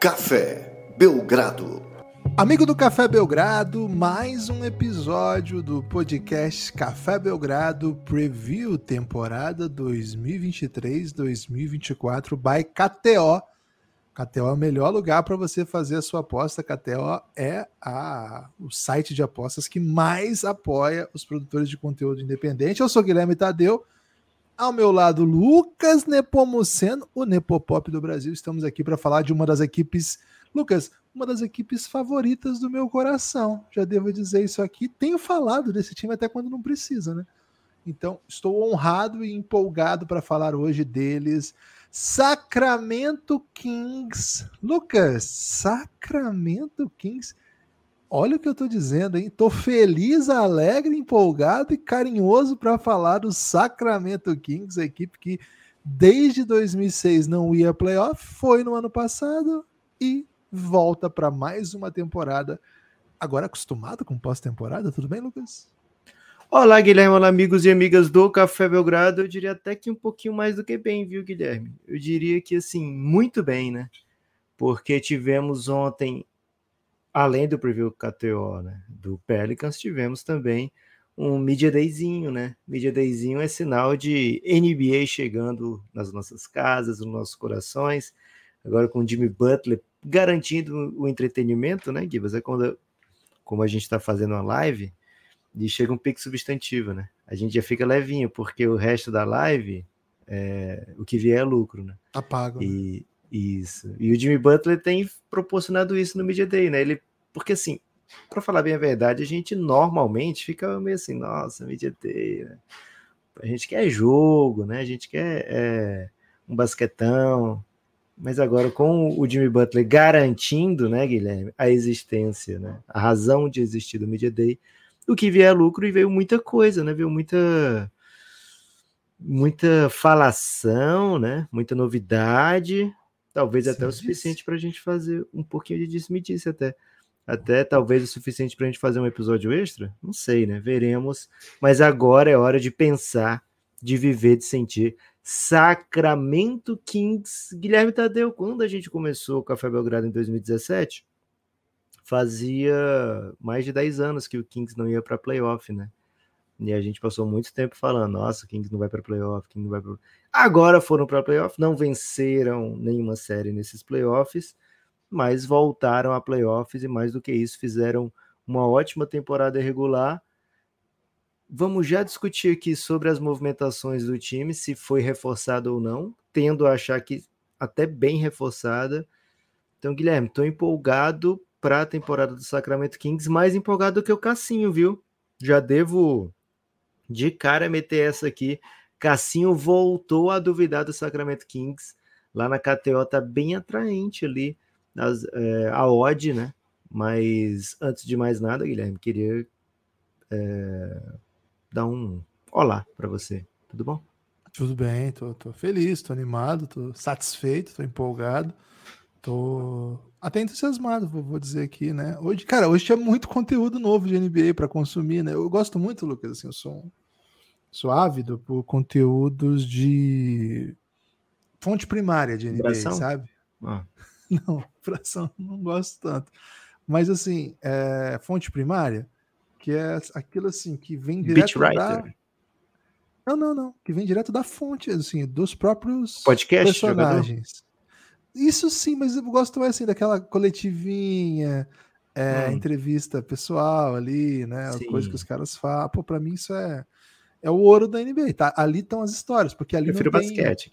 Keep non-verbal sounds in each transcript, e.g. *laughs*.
Café Belgrado. Amigo do Café Belgrado, mais um episódio do podcast Café Belgrado Preview temporada 2023-2024 by KTO. KTO é o melhor lugar para você fazer a sua aposta. KTO é a, o site de apostas que mais apoia os produtores de conteúdo independente. Eu sou Guilherme Tadeu. Ao meu lado, Lucas Nepomuceno, o Nepopop do Brasil. Estamos aqui para falar de uma das equipes. Lucas, uma das equipes favoritas do meu coração. Já devo dizer isso aqui. Tenho falado desse time até quando não precisa, né? Então, estou honrado e empolgado para falar hoje deles. Sacramento Kings. Lucas, Sacramento Kings Olha o que eu estou dizendo, hein? Tô feliz, alegre, empolgado e carinhoso para falar do Sacramento Kings, a equipe que desde 2006 não ia playoff, foi no ano passado e volta para mais uma temporada. Agora acostumado com pós-temporada, tudo bem, Lucas? Olá, Guilherme, olá, amigos e amigas do Café Belgrado. Eu diria até que um pouquinho mais do que bem, viu, Guilherme? Eu diria que, assim, muito bem, né? Porque tivemos ontem além do preview KTO, né, do Pelicans, tivemos também um Media Dayzinho, né? Media Dayzinho é sinal de NBA chegando nas nossas casas, nos nossos corações. Agora com o Jimmy Butler garantindo o entretenimento, né, Gibas? É quando, como a gente está fazendo uma live, e chega um pique substantivo, né? A gente já fica levinho, porque o resto da live, é, o que vier é lucro, né? Apaga. E, isso. E o Jimmy Butler tem proporcionado isso no Media Day, né? Ele, porque assim, para falar bem a verdade, a gente normalmente fica meio assim, nossa, Media Day, né? A gente quer jogo, né? A gente quer é, um basquetão. Mas agora com o Jimmy Butler garantindo, né, Guilherme, a existência, né? A razão de existir do Media Day, o que vier lucro e veio muita coisa, né? Veio muita muita falação, né? Muita novidade, Talvez até o suficiente para a gente fazer um pouquinho de disse-me-disse até. Até talvez o suficiente para a gente fazer um episódio extra? Não sei, né? Veremos. Mas agora é hora de pensar, de viver, de sentir. Sacramento Kings. Guilherme Tadeu, quando a gente começou o Café Belgrado em 2017, fazia mais de 10 anos que o Kings não ia para playoff, né? E a gente passou muito tempo falando, nossa, o Kings não vai para playoff, Kings não vai para Agora foram para playoff, não venceram nenhuma série nesses playoffs, mas voltaram a playoffs e mais do que isso, fizeram uma ótima temporada regular. Vamos já discutir aqui sobre as movimentações do time, se foi reforçada ou não. Tendo a achar que até bem reforçada. Então, Guilherme, estou empolgado para a temporada do Sacramento Kings, mais empolgado do que o Cassinho, viu? Já devo de cara meter essa aqui. Cassinho voltou a duvidar do Sacramento Kings. Lá na KTO tá bem atraente ali as, é, a odd, né? Mas antes de mais nada, Guilherme, queria é, dar um olá para você. Tudo bom? Tudo bem, tô, tô feliz, tô animado, tô satisfeito, tô empolgado, tô até entusiasmado, vou, vou dizer aqui, né? Hoje, cara, hoje tinha muito conteúdo novo de NBA para consumir, né? Eu gosto muito, Lucas, assim, eu sou um sou ávido por conteúdos de fonte primária de NBA, Bração? sabe? Ah. *laughs* Não, fração não gosto tanto. Mas assim, é, fonte primária, que é aquilo assim, que vem direto da... Não, não, não. Que vem direto da fonte, assim, dos próprios Podcast, personagens. Jogador? Isso sim, mas eu gosto mais assim daquela coletivinha, é, hum. entrevista pessoal ali, né? Sim. Coisa que os caras falam. Pô, pra mim isso é é o ouro da NBA, tá? Ali estão as histórias, porque ali Prefiro não tem... basquete.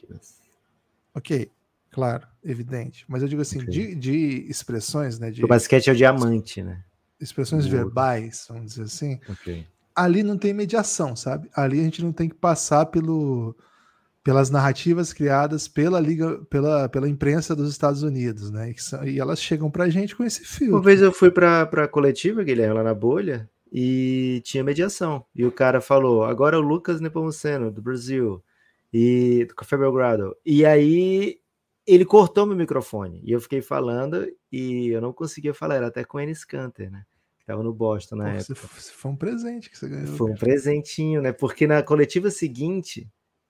Ok, claro, evidente. Mas eu digo assim, okay. de, de, expressões, né? De... O basquete é o diamante, né? Expressões o verbais, vamos dizer assim. Ok. Ali não tem mediação, sabe? Ali a gente não tem que passar pelo, pelas narrativas criadas pela liga, pela, pela imprensa dos Estados Unidos, né? E, são, e elas chegam pra gente com esse filtro. Uma vez eu fui pra, pra coletiva, Guilherme, lá na bolha, e tinha mediação. E o cara falou: agora é o Lucas Nepomuceno, do Brasil, e do Café Belgrado. E aí ele cortou meu microfone e eu fiquei falando e eu não conseguia falar, era até com o Enes Kanter, né? Que tava no Boston na Pô, época. Foi um presente que você ganhou. Foi um presentinho, né? Porque na coletiva seguinte,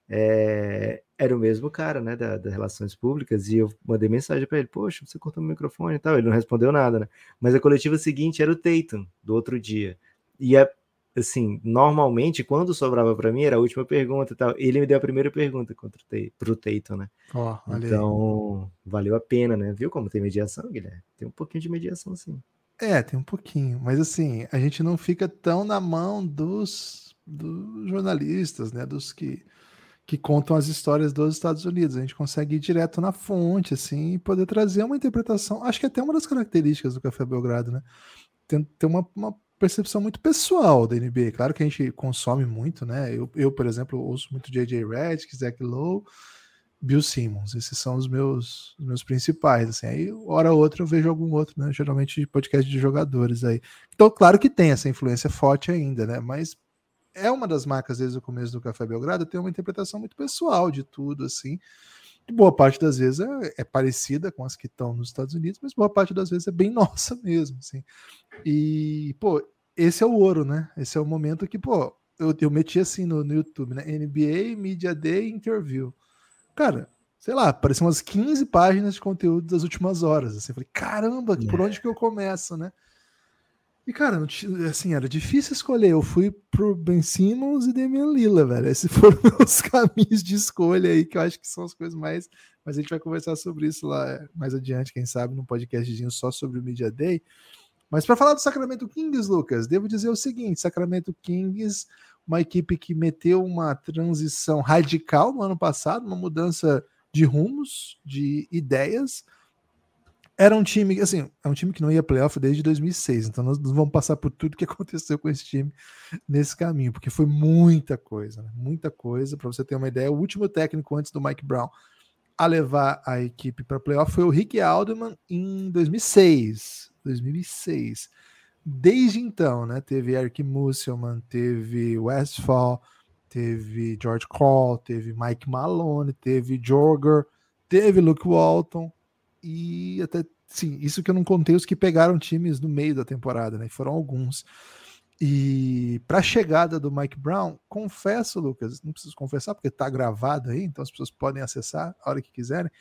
é, era o mesmo cara, né, das da relações públicas, e eu mandei mensagem para ele, poxa, você cortou meu microfone e tal, ele não respondeu nada, né? Mas a coletiva seguinte era o Tatum, do outro dia. E é, assim, normalmente, quando sobrava para mim, era a última pergunta e tal. Ele me deu a primeira pergunta contra o Tatum, né? Oh, então, valeu a pena, né? Viu como tem mediação, Guilherme? Tem um pouquinho de mediação, sim. É, tem um pouquinho, mas assim, a gente não fica tão na mão dos, dos jornalistas, né? Dos que que contam as histórias dos Estados Unidos. A gente consegue ir direto na fonte, assim, e poder trazer uma interpretação. Acho que é até uma das características do Café Belgrado, né? Tem, tem uma, uma percepção muito pessoal da NBA. Claro que a gente consome muito, né? Eu, eu por exemplo, ouço muito J.J. Redick, Zach Lowe, Bill Simmons. Esses são os meus, os meus principais. Assim. Aí, hora ou outra, eu vejo algum outro, né? Geralmente podcast de jogadores aí. Então, claro que tem essa influência forte ainda, né? Mas é uma das marcas desde o começo do Café Belgrado, tem uma interpretação muito pessoal de tudo, assim. Boa parte das vezes é, é, parecida com as que estão nos Estados Unidos, mas boa parte das vezes é bem *laughs* nossa mesmo, assim. E, pô, esse é o ouro, né? Esse é o momento que, pô, eu, eu meti assim no, no YouTube, né? NBA Media Day Interview. Cara, sei lá, apareceu umas 15 páginas de conteúdo das últimas horas. Assim, eu falei, caramba, por onde que eu começo, né? E, cara, assim, era difícil escolher. Eu fui pro Ben Simmons e Damian Lila, velho. Esses *laughs* foram os caminhos de escolha aí, que eu acho que são as coisas mais. Mas a gente vai conversar sobre isso lá é, mais adiante, quem sabe, num podcastzinho só sobre o Media Day. Mas para falar do Sacramento Kings, Lucas, devo dizer o seguinte: Sacramento Kings, uma equipe que meteu uma transição radical no ano passado, uma mudança de rumos, de ideias era um time, assim, é um time que não ia playoff desde 2006, então nós vamos passar por tudo que *laughs* aconteceu com esse time nesse caminho, porque foi muita coisa, né? muita coisa. Para você ter uma ideia, o último técnico antes do Mike Brown a levar a equipe para playoff foi o Rick Alderman em 2006. 2006. Desde então, né? Teve Eric Musselman, teve Westfall, teve George Call, teve Mike Malone, teve Jorger, teve Luke Walton e até sim, isso que eu não contei os que pegaram times no meio da temporada, né? Foram alguns. E para a chegada do Mike Brown, confesso, Lucas, não preciso confessar porque está gravado aí, então as pessoas podem acessar a hora que quiserem.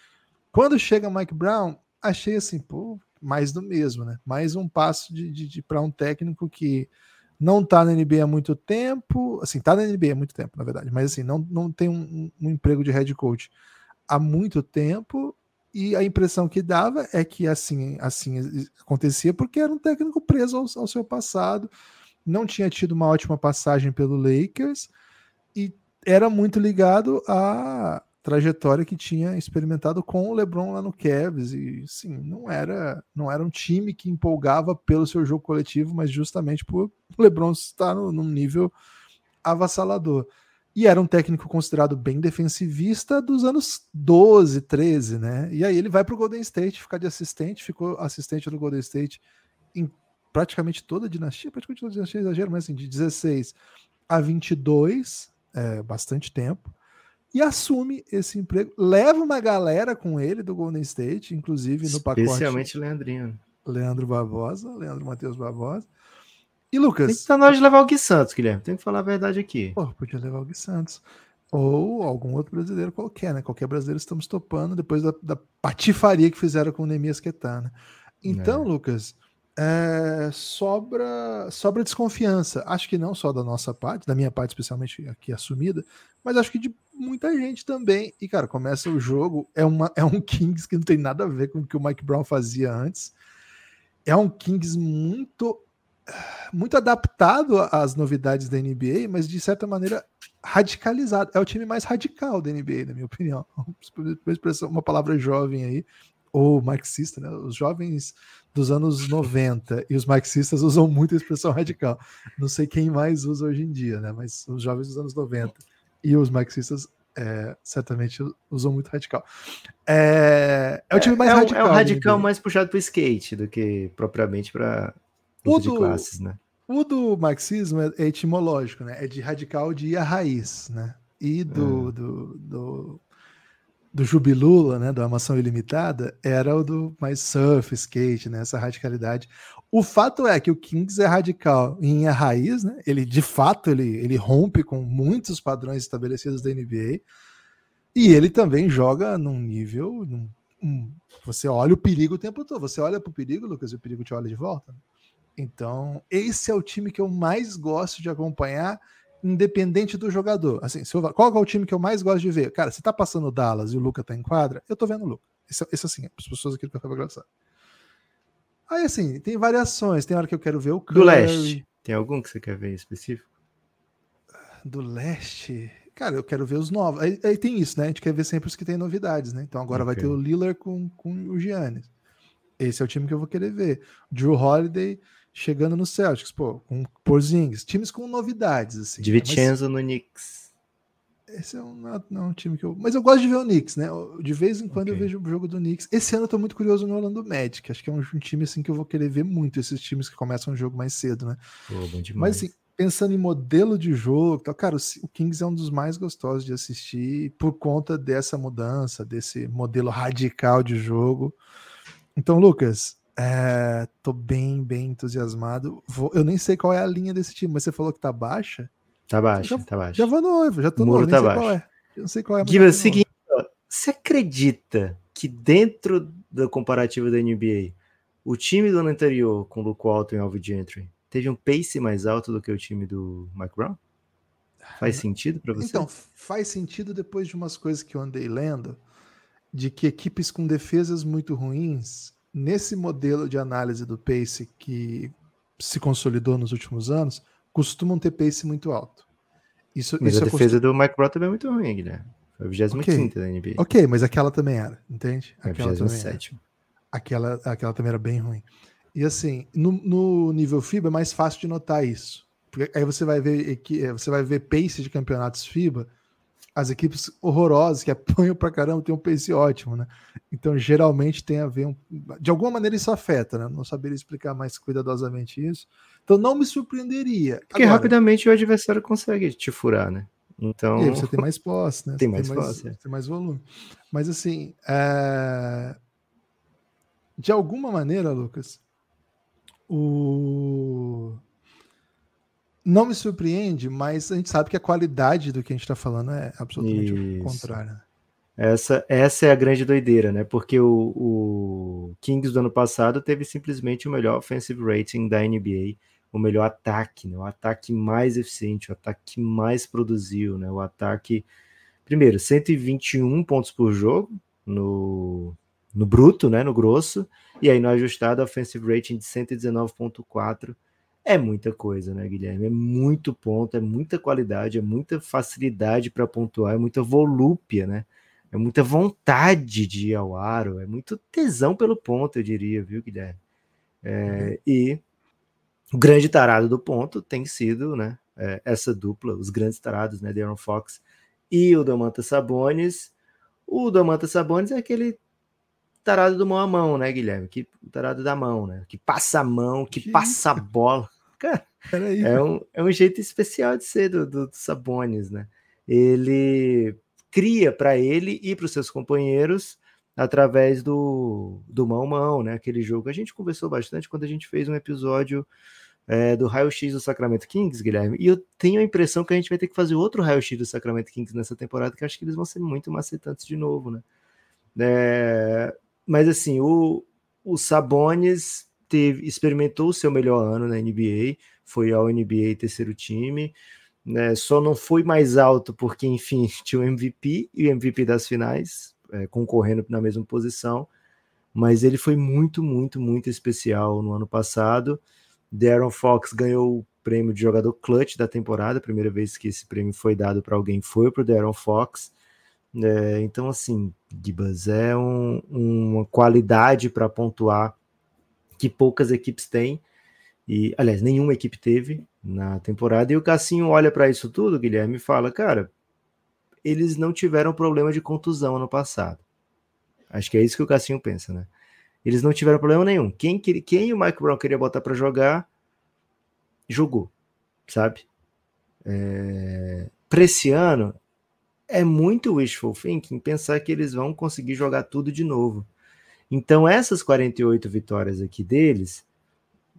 Quando chega Mike Brown, achei assim, pô, mais do mesmo, né? Mais um passo de, de, de para um técnico que não está na NBA há muito tempo, assim, está na NBA há muito tempo, na verdade, mas assim, não, não tem um, um emprego de head coach há muito tempo e a impressão que dava é que assim, assim acontecia porque era um técnico preso ao, ao seu passado, não tinha tido uma ótima passagem pelo Lakers e era muito ligado à trajetória que tinha experimentado com o LeBron lá no Cavs e sim, não era não era um time que empolgava pelo seu jogo coletivo, mas justamente por LeBron estar no, num nível avassalador. E era um técnico considerado bem defensivista dos anos 12, 13, né? E aí ele vai para o Golden State ficar de assistente, ficou assistente do Golden State em praticamente toda a dinastia, praticamente toda a dinastia, exagero, mas assim, de 16 a 22, é, bastante tempo, e assume esse emprego, leva uma galera com ele do Golden State, inclusive no pacote. Especialmente Leandrinho. Leandro Barbosa, Leandro Matheus Barbosa. E Lucas? Tem que estar na hora de levar o Gui Santos, Guilherme. Tem que falar a verdade aqui. Pô, podia levar o Gui Santos. Ou algum outro brasileiro qualquer, né? Qualquer brasileiro estamos topando depois da, da patifaria que fizeram com o Nemias Quetana. Então, é. Lucas, é, sobra, sobra desconfiança. Acho que não só da nossa parte, da minha parte especialmente aqui assumida, mas acho que de muita gente também. E, cara, começa o jogo, é, uma, é um *laughs* Kings que não tem nada a ver com o que o Mike Brown fazia antes. É um Kings muito muito adaptado às novidades da NBA, mas de certa maneira radicalizado. É o time mais radical da NBA, na minha *laughs* opinião. Uma palavra jovem aí, ou marxista, né? Os jovens dos anos 90 e os marxistas usam muito a expressão radical. Não sei quem mais usa hoje em dia, né? Mas os jovens dos anos 90 e os marxistas é, certamente usam muito radical. É, é o time mais é, radical. É o radical mais puxado para o skate do que propriamente para o do, classes, né? O do marxismo é, é, etimológico, né? É de radical de ir à raiz, né? E do, é. do, do, do Jubilula, né? Da Amação Ilimitada, era o do mais surf, skate, né? Essa radicalidade. O fato é que o Kings é radical em a raiz, né? Ele de fato ele, ele rompe com muitos padrões estabelecidos da NBA. E ele também joga num nível. Num, um, você olha o perigo o tempo todo. Você olha para o perigo, Lucas, e o perigo te olha de volta. Então, esse é o time que eu mais gosto de acompanhar, independente do jogador. Assim, eu, qual é o time que eu mais gosto de ver? Cara, se tá passando o Dallas e o Luca tá em quadra, eu tô vendo o Luca. Esse, esse assim, as pessoas aqui do Café Engraçado. Aí, assim, tem variações. Tem hora que eu quero ver o Curry. Do leste. Tem algum que você quer ver específico? Do leste? Cara, eu quero ver os novos. Aí, aí, tem isso, né? A gente quer ver sempre os que tem novidades, né? Então agora okay. vai ter o Lillard com, com o Giannis. Esse é o time que eu vou querer ver. Drew Holiday chegando no Celtics, pô, com Porzingis. Times com novidades, assim. De Vincenzo né? no Knicks. Esse é um, não é um time que eu. Mas eu gosto de ver o Knicks, né? De vez em quando okay. eu vejo o jogo do Knicks. Esse ano eu tô muito curioso no Orlando Magic. Acho que é um, um, time assim que eu vou querer ver muito, esses times que começam o jogo mais cedo, né? Bom demais. Mas assim, pensando em modelo de jogo, cara, o Kings é um dos mais gostosos de assistir por conta dessa mudança, desse modelo radical de jogo. Então, Lucas, é, tô bem, bem entusiasmado. Vou, eu nem sei qual é a linha desse time, mas você falou que tá baixa. Tá baixa, já, tá baixa. Já vou no já tô o muro no tá baixo. qual é. Eu não sei qual é. Gui, é o seguinte, ó, você acredita que dentro da comparativa da NBA, o time do ano anterior com o Luke Walton e Alvin Gentry teve um pace mais alto do que o time do Mike Brown? Faz sentido para você? Então, faz sentido depois de umas coisas que eu andei lendo, de que equipes com defesas muito ruins, nesse modelo de análise do pace que se consolidou nos últimos anos, costumam ter pace muito alto. Isso, mas isso a defesa do Mike Brown também é muito ruim, Guilherme. Foi a 25 okay. da NBA. Ok, mas aquela também era, entende? É aquela, 27. aquela, aquela também era bem ruim. E assim, no, no, nível FIBA é mais fácil de notar isso. Porque aí você vai ver eh, você vai ver pace de campeonatos FIBA, as equipes horrorosas que *laughs* apanham pra caramba tem um pace ótimo, né? Então geralmente tem a ver um, de alguma maneira isso afeta, né? Não saberia explicar mais cuidadosamente isso. Então não me surpreenderia. Porque Agora, rapidamente o adversário consegue te furar, né? Então e você tem mais posse, né? *laughs* Tem mais, tem mais posse, é. tem mais volume. Mas assim, é... de alguma maneira, Lucas, o não me surpreende, mas a gente sabe que a qualidade do que a gente está falando é absolutamente o contrário. Essa, essa é a grande doideira, né? Porque o, o, Kings do ano passado teve simplesmente o melhor offensive rating da NBA, o melhor ataque, né? O ataque mais eficiente, o ataque que mais produziu, né? O ataque, primeiro, 121 pontos por jogo no, no bruto, né, no grosso, e aí no ajustado, offensive rating de 119.4 é muita coisa, né, Guilherme? É muito ponto, é muita qualidade, é muita facilidade para pontuar, é muita volúpia, né? É muita vontade de ir ao aro, é muito tesão pelo ponto, eu diria, viu, Guilherme? É, uhum. E o grande tarado do ponto tem sido, né, é, essa dupla, os grandes tarados, né, De'Aaron Fox e o Domantas Sabonis. O Domantas Sabonis é aquele tarado do mão a mão, né, Guilherme? Que tarado da mão, né? Que passa a mão, que, que passa a bola. Cara, é um, é um jeito especial de ser do, do, do Sabonis, né? Ele cria para ele e para os seus companheiros através do, do mão mão, né? Aquele jogo. A gente conversou bastante quando a gente fez um episódio é, do raio-x do Sacramento Kings, Guilherme. E eu tenho a impressão que a gente vai ter que fazer outro raio-x do Sacramento Kings nessa temporada, que acho que eles vão ser muito macetantes de novo, né? É, mas assim, o, o Sabonis teve, experimentou o seu melhor ano na NBA, foi ao NBA terceiro time, né? Só não foi mais alto porque, enfim, *laughs* tinha o MVP e o MVP das finais é, concorrendo na mesma posição, mas ele foi muito, muito, muito especial no ano passado. Darren Fox ganhou o prêmio de jogador clutch da temporada, a primeira vez que esse prêmio foi dado para alguém foi para o Darren Fox. É, então, assim, Gibas é um, uma qualidade para pontuar que poucas equipes têm. E, aliás, nenhuma equipe teve na temporada. E o Cassinho olha para isso tudo, Guilherme, e fala: cara, eles não tiveram problema de contusão ano passado. Acho que é isso que o Cassinho pensa, né? Eles não tiveram problema nenhum. Quem, quem o Mike Brown queria botar para jogar, jogou, sabe? É... Para esse ano, é muito wishful thinking pensar que eles vão conseguir jogar tudo de novo. Então, essas 48 vitórias aqui deles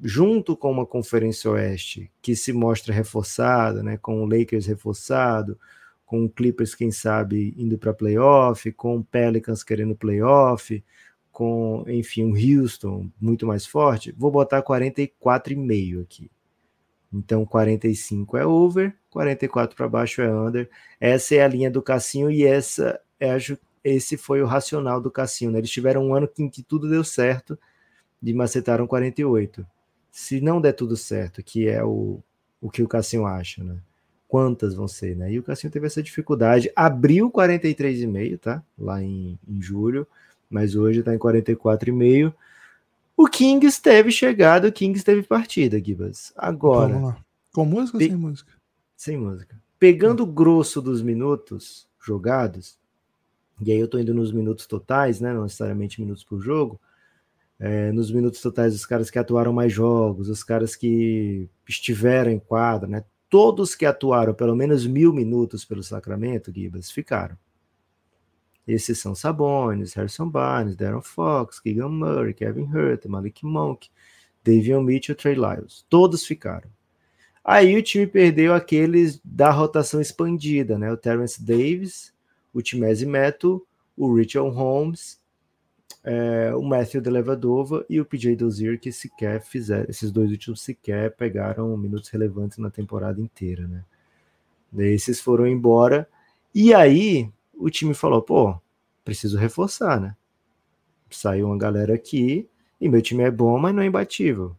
junto com uma Conferência Oeste que se mostra reforçada, né, com o Lakers reforçado, com o Clippers, quem sabe, indo para playoff, com o Pelicans querendo playoff, com, enfim, o Houston muito mais forte, vou botar 44,5 aqui. Então, 45 é over, 44 para baixo é under. Essa é a linha do Cassinho e essa é a, esse foi o racional do Cassinho. Né? Eles tiveram um ano em que tudo deu certo e macetaram 48 se não der tudo certo, que é o, o que o Cassinho acha, né? Quantas vão ser, né? E o Cassinho teve essa dificuldade. Abriu 43,5, tá? Lá em, em julho, mas hoje tá em 44,5. O Kings teve chegada, o Kings teve partida, Gibas. Agora. Com música ou sem música? Sem música. Pegando o grosso dos minutos jogados, e aí eu tô indo nos minutos totais, né? Não necessariamente minutos por jogo é, nos minutos totais, os caras que atuaram mais jogos, os caras que estiveram em quadra, né? Todos que atuaram pelo menos mil minutos pelo Sacramento, Gibas, ficaram. Esses são Sabonis, Harrison Barnes, Darren Fox, Keegan Murray, Kevin Hurt, Malik Monk, Davion Mitchell, Trey Lyles. Todos ficaram. Aí o time perdeu aqueles da rotação expandida, né? O Terrence Davis, o Timese Metal, o Richard Holmes é, o Matthew Delevadova e o PJ Dozier, que sequer fizeram, esses dois últimos sequer pegaram minutos relevantes na temporada inteira, né? Esses foram embora. E aí o time falou: pô, preciso reforçar, né? Saiu uma galera aqui e meu time é bom, mas não é imbatível.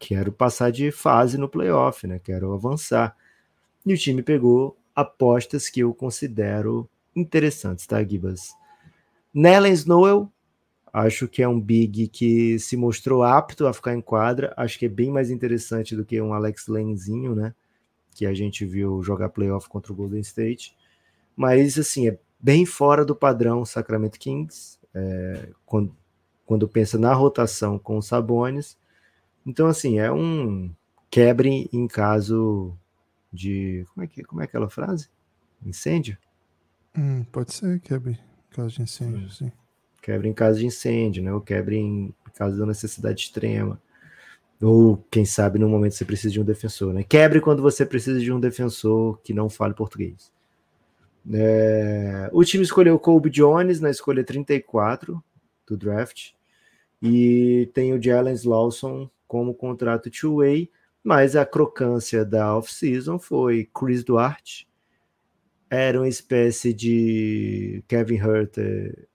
Quero passar de fase no playoff, né? Quero avançar. E o time pegou apostas que eu considero interessantes, tá, Gibas? Nellen Snowell Acho que é um big que se mostrou apto a ficar em quadra. Acho que é bem mais interessante do que um Alex Lenzinho, né? Que a gente viu jogar playoff contra o Golden State. Mas, assim, é bem fora do padrão Sacramento Kings, é, quando, quando pensa na rotação com os Sabones. Então, assim, é um quebre em caso de. Como é, que, como é aquela frase? Incêndio? Hum, pode ser quebre em caso de incêndio, sim. Quebra em caso de incêndio, né? Ou quebra em caso da necessidade extrema. Ou, quem sabe, no momento você precisa de um defensor, né? Quebre quando você precisa de um defensor que não fale português. É... O time escolheu Kobe Jones na escolha 34 do draft. E tem o Jalen Lawson como contrato two-way, mas a crocância da off-season foi Chris Duarte, era uma espécie de Kevin Herter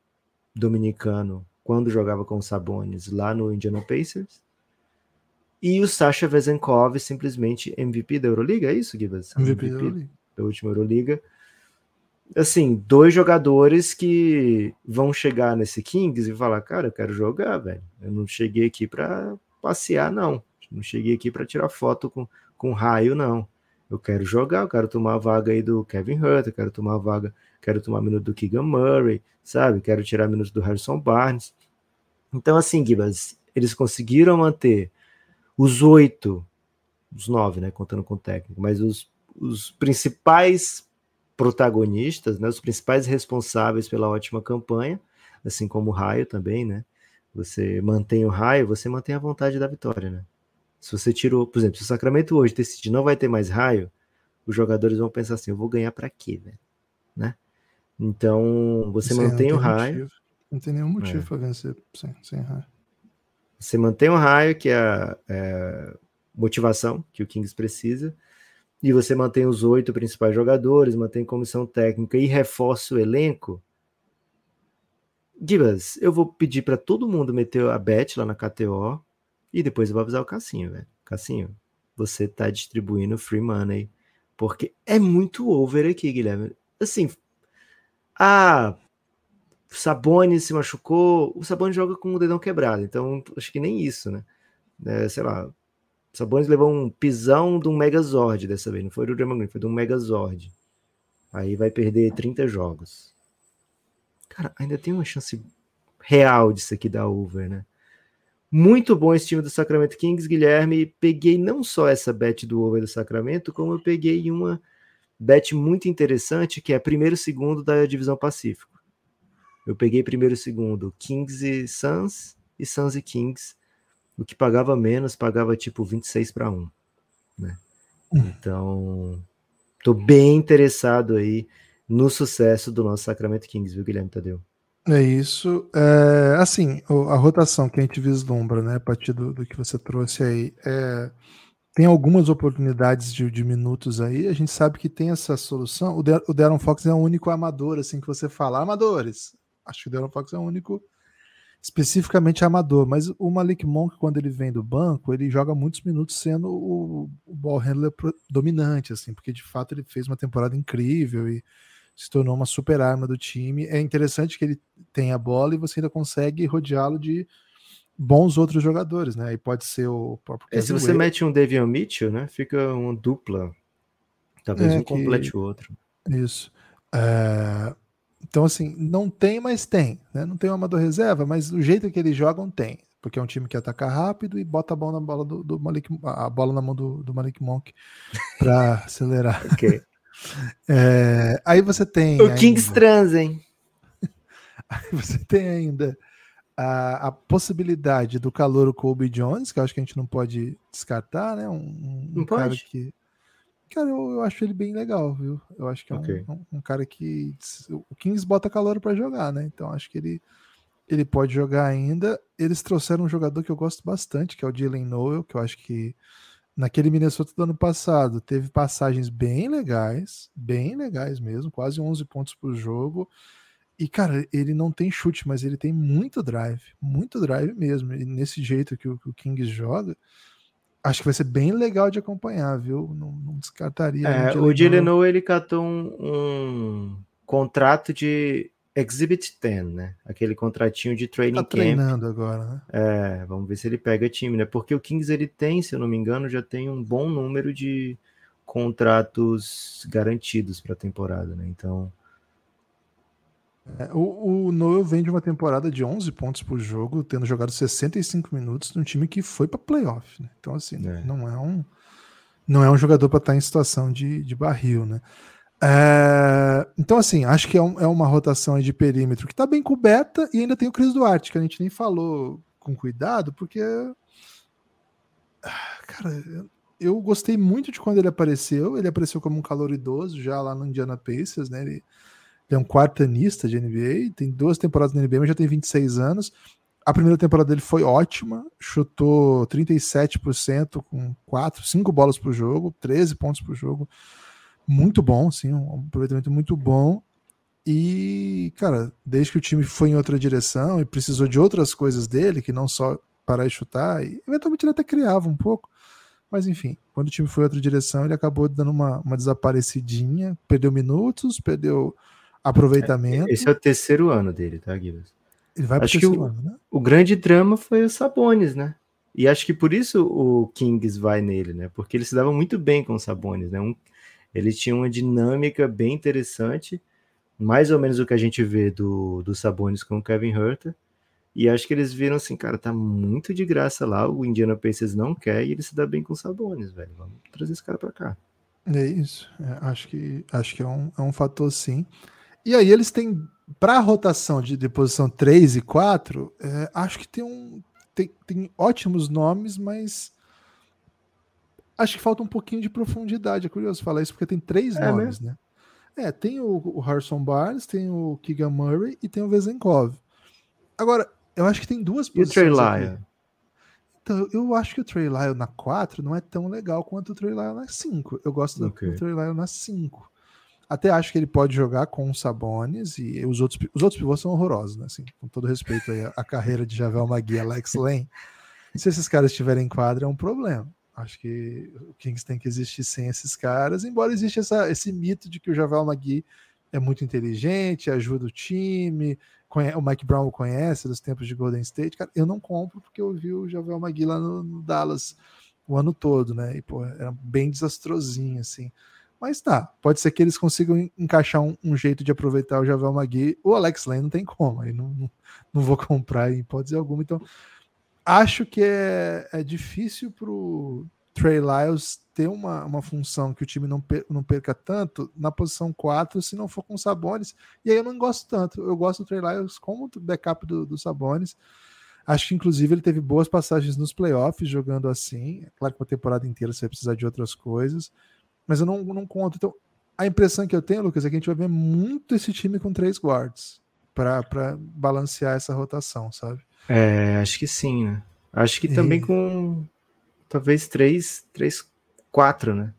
dominicano quando jogava com o Sabonis lá no Indiana Pacers. E o Sasha Vezenkov, simplesmente MVP da Euroliga, é isso, Gibas? MVP, MVP da última Euroliga. Assim, dois jogadores que vão chegar nesse Kings e falar, cara, eu quero jogar, velho. Eu não cheguei aqui para passear, não. Não cheguei aqui para tirar foto com, com raio, não. Eu quero jogar, eu quero tomar a vaga aí do Kevin Hurt, eu quero tomar a vaga quero tomar minuto do Keegan Murray, sabe? Quero tirar minutos do Harrison Barnes. Então, assim, Gibas, eles conseguiram manter os oito, os nove, né? Contando com o técnico, mas os, os principais protagonistas, né? Os principais responsáveis pela ótima campanha, assim como o Raio também, né? Você mantém o Raio, você mantém a vontade da vitória, né? Se você tirou, por exemplo, se o Sacramento hoje decidir não vai ter mais raio, os jogadores vão pensar assim: eu vou ganhar para quê, velho? Né? Então, você mantém o raio. Motivo. Não tem nenhum motivo é. para vencer sem, sem raio. Você mantém o raio, que é a é, motivação que o Kings precisa, e você mantém os oito principais jogadores, mantém comissão técnica e reforça o elenco. Gibas, eu vou pedir para todo mundo meter a bet lá na KTO e depois eu vou avisar o Cassinho, velho. Cassinho, você tá distribuindo free money, porque é muito over aqui, Guilherme. Assim, ah, o Sabonis se machucou. O Sabonis joga com o dedão quebrado, então acho que nem isso, né? É, sei lá. O Sabonis levou um pisão de um Megazord dessa vez, não foi do Draymond foi de um Megazord. Aí vai perder 30 jogos. Cara, ainda tem uma chance real disso aqui da over, né? Muito bom esse time do Sacramento Kings, Guilherme. Peguei não só essa bet do over do Sacramento, como eu peguei uma bet muito interessante, que é primeiro segundo da divisão Pacífico. Eu peguei primeiro segundo Kings e Suns e Suns e Kings. o que pagava menos pagava tipo 26 para 1, né? Hum. Então, tô bem interessado aí no sucesso do nosso Sacramento Kings, viu, Guilherme Tadeu? É isso. É, assim, a rotação que a gente vislumbra, né, a partir do, do que você trouxe aí, é, tem algumas oportunidades de, de minutos aí. A gente sabe que tem essa solução. O, De, o Darren Fox é o único amador, assim, que você fala, amadores. Acho que o Darren Fox é o único especificamente amador, mas o Malik Monk, quando ele vem do banco, ele joga muitos minutos sendo o, o ball handler dominante, assim, porque de fato ele fez uma temporada incrível e se tornou uma super arma do time. É interessante que ele tem a bola e você ainda consegue rodeá-lo de bons outros jogadores, né? E pode ser o próprio É, se você mete um Devion Mitchell, né, fica uma dupla. Talvez É, um que- complete o outro. Isso. É, Então, assim, não tem, mas tem. Né? Não tem um amador reserva, mas o jeito que eles jogam tem. Porque é um time que ataca rápido e bota a bola na bola do, do Malik, a bola na mão do, do Malik Monk para *laughs* acelerar. Ok. É, aí você tem. o Kings ainda- transem. *laughs* Você tem ainda a, a possibilidade do calor Kobe Jones, que eu acho que a gente não pode descartar, né? Um, um Não cara pode? que. Cara, eu, eu acho ele bem legal, viu? Eu acho que é um- um, um cara que. O Kings bota calor para jogar, né? Então acho que ele, ele pode jogar ainda. Eles trouxeram um jogador que eu gosto bastante, que é o Jalen Noel, que eu acho que naquele Minnesota do ano passado teve passagens bem legais, bem legais mesmo, quase 11 pontos por jogo. E, cara, ele não tem chute, mas ele tem muito drive, muito drive mesmo. E nesse jeito que o, que o Kings joga, acho que vai ser bem legal de acompanhar, viu? Não, não descartaria. É, o. Dileno, ele catou um, um contrato de Exhibit 10, né? Aquele contratinho de training Tá camp. treinando agora, né? É, vamos ver se ele pega time, né? Porque o Kings ele tem, se eu não me engano, já tem um bom número de contratos garantidos para a temporada, né? Então, É, o, o Noel vem de uma temporada de 11 pontos por jogo, tendo jogado 65 minutos num time que foi para playoff. Né? Então, assim, É. não é um não é um jogador para estar em situação de, de barril, né? É, então, assim, acho que é, um- é uma rotação de perímetro que está bem coberta e ainda tem o Cris Duarte, que a gente nem falou com cuidado, porque. Ah, Cara, eu- eu gostei muito de quando ele apareceu. Ele apareceu como um calor idoso já lá no Indiana Pacers, né? Ele, ele é um quartanista de NBA, tem duas temporadas na NBA, mas já tem 26 anos. A primeira temporada dele foi ótima, chutou 37% com 4, 5 bolas por jogo, 13 pontos por jogo. Muito bom, sim, um aproveitamento muito bom. E, cara, desde que o time foi em outra direção e precisou de outras coisas dele, que não só parar e chutar, e eventualmente ele até criava um pouco. Mas enfim, quando o time foi em outra direção, ele acabou dando uma, uma desaparecidinha, perdeu minutos, perdeu aproveitamento. esse é o terceiro ano dele, tá, Guilherme? Ele vai acho que terceiro o- ano, né? O grande drama foi o Sabonis, né? E acho que por isso o Kings vai nele, né? Porque ele se dava muito bem com o Sabonis, né? Um, ele tinha uma dinâmica bem interessante, mais ou menos o que a gente vê do, do Sabonis com o Kevin Herter. E acho que eles viram assim, cara, tá muito de graça lá, o Indiana Pacers não quer e ele se dá bem com o Sabonis, velho. Vamos trazer esse cara pra cá. É isso. É, acho que, acho que é, um, é um fator sim. E aí eles têm, para a rotação de, de posição 3 e 4, é, acho que tem um. Tem, tem ótimos nomes, mas acho que falta um pouquinho de profundidade. É curioso falar isso, porque tem três É nomes, né? É, tem o, o Harrison Barnes, tem o Keegan Murray e tem o Vezenkov. Agora, eu acho que tem duas E o Trey posições. Lyon? Então, eu acho que o Trey Lyle na 4 não é tão legal quanto o Trey Lyle na 5. Eu gosto do, Ok. do Trey Lyle na 5. Até acho que ele pode jogar com o Sabonis e os outros, os outros pivôs são horrorosos, né? Assim, com todo respeito aí à, à carreira de Javel Magui e Alex Lane. Se esses caras estiverem em quadra, é um problema. Acho que o Kings tem que existir sem esses caras, embora exista essa, esse mito de que o Javel Magui é muito inteligente, ajuda o time, o Mike Brown o conhece dos tempos de Golden State. Cara, eu não compro porque eu vi o Javel Magui lá no, no Dallas o ano todo, né? E, pô, era bem desastrosinho, assim. Mas tá, pode ser que eles consigam en- encaixar um, um jeito de aproveitar o Javel Magui. O Alex Lane não tem como, aí não, não, não vou *laughs* comprar em hipótese alguma. Então, acho que é, é difícil pro Trey Lyles ter uma, uma função que o time não, per- não perca tanto na posição 4 se não for com Sabonis. E aí eu não gosto tanto. Eu gosto do Trey Lyles como backup do, do Sabonis. Acho que, inclusive, ele teve boas passagens nos playoffs jogando assim. É claro que uma temporada inteira você vai precisar de outras coisas, mas eu não, não conto. Então, a impressão que eu tenho, Lucas, é que a gente vai ver muito esse time com três guards para balancear essa rotação, sabe? É, acho que sim, né? Acho que e... também com talvez três, três, quatro, né?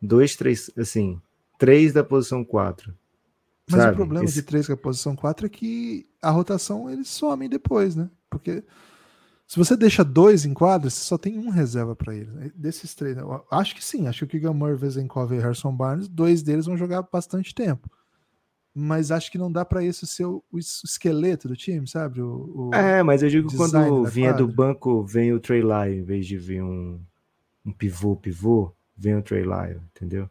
Dois, três, assim, três da posição quatro. Mas sabe? o problema Esse... de três da posição quatro é que a rotação eles somem depois, né? Porque se você deixa dois em quadra, você só tem um reserva para eles. Né? Desses três, né? acho que sim. Acho que o Kigamor, Vezenkov e Harrison Barnes, dois deles vão jogar bastante tempo. Mas acho que não dá para isso ser o, o, esqueleto do time, sabe? O, o é, mas eu digo que quando vinha do banco, vem o Trey Lyle, em vez de vir um, um pivô, pivô, vem o Trey Lyle, entendeu?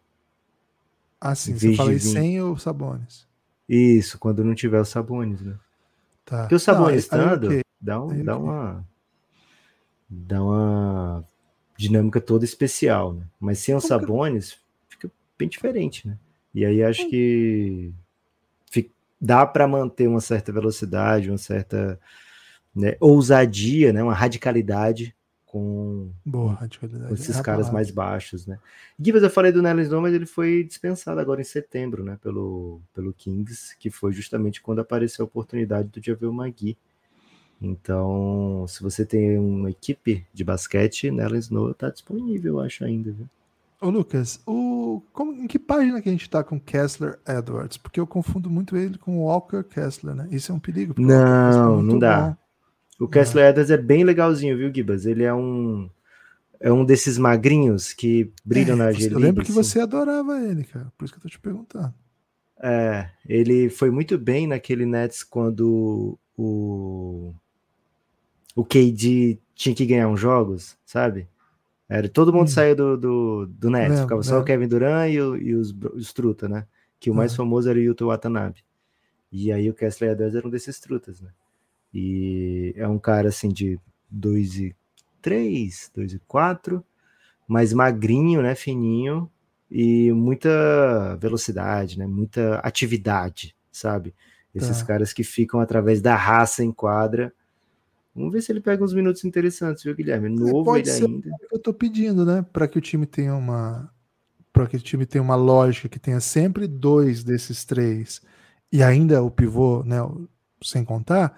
Ah, sim. Você fala sem o Sabonis. Isso, quando não tiver o Sabonis, né? Tá. Porque o Sabonis estando, okay. dá, um, dá okay. uma dá uma dinâmica toda especial, né? Mas sem os Sabonis fica bem diferente, né? E aí acho que dá para manter uma certa velocidade, uma certa né, ousadia, né? Uma radicalidade com, Boa, radicalidade. com esses é caras mais baixos, né? Gibbs, eu falei do Nellis mas ele foi dispensado agora em setembro, né? Pelo, pelo Kings, que foi justamente quando apareceu a oportunidade do Javel Magui então, se você tem uma equipe de basquete, Nella Snow está disponível, eu acho ainda, viu? Ô Lucas, o, como, em que página que a gente está com Kessler Edwards? Porque eu confundo muito ele com o Walker Kessler, né? Isso é um perigo. Não, é não dá. Bom. O Kessler é. Edwards é bem legalzinho, viu, Gibas? Ele é um é um desses magrinhos que brilham é, na G Eu lembro que assim. você adorava ele, cara. Por isso que eu tô te perguntando. É, ele foi muito bem naquele Nets quando o o KD tinha que ganhar uns jogos, sabe? Era, todo mundo hum. saiu do, do, do Nets, ficava só o Kevin Durant e, o, e os, os Truta, né? Que o mais uhum. famoso era o Yuto Watanabe. E aí o Kessler Adams era um desses Trutas, né? E é um cara assim de 2 e 3, 2 e 4, mais magrinho, né? Fininho e muita velocidade, né? Muita atividade, sabe? Esses tá. caras que ficam através da raça em quadra Vamos ver se ele pega uns minutos interessantes, viu, Guilherme? É, Novo ele ainda. Eu tô pedindo, né? Para que o time tenha uma. Para que o time tenha uma lógica que tenha sempre dois desses três e ainda o pivô, né? Sem contar,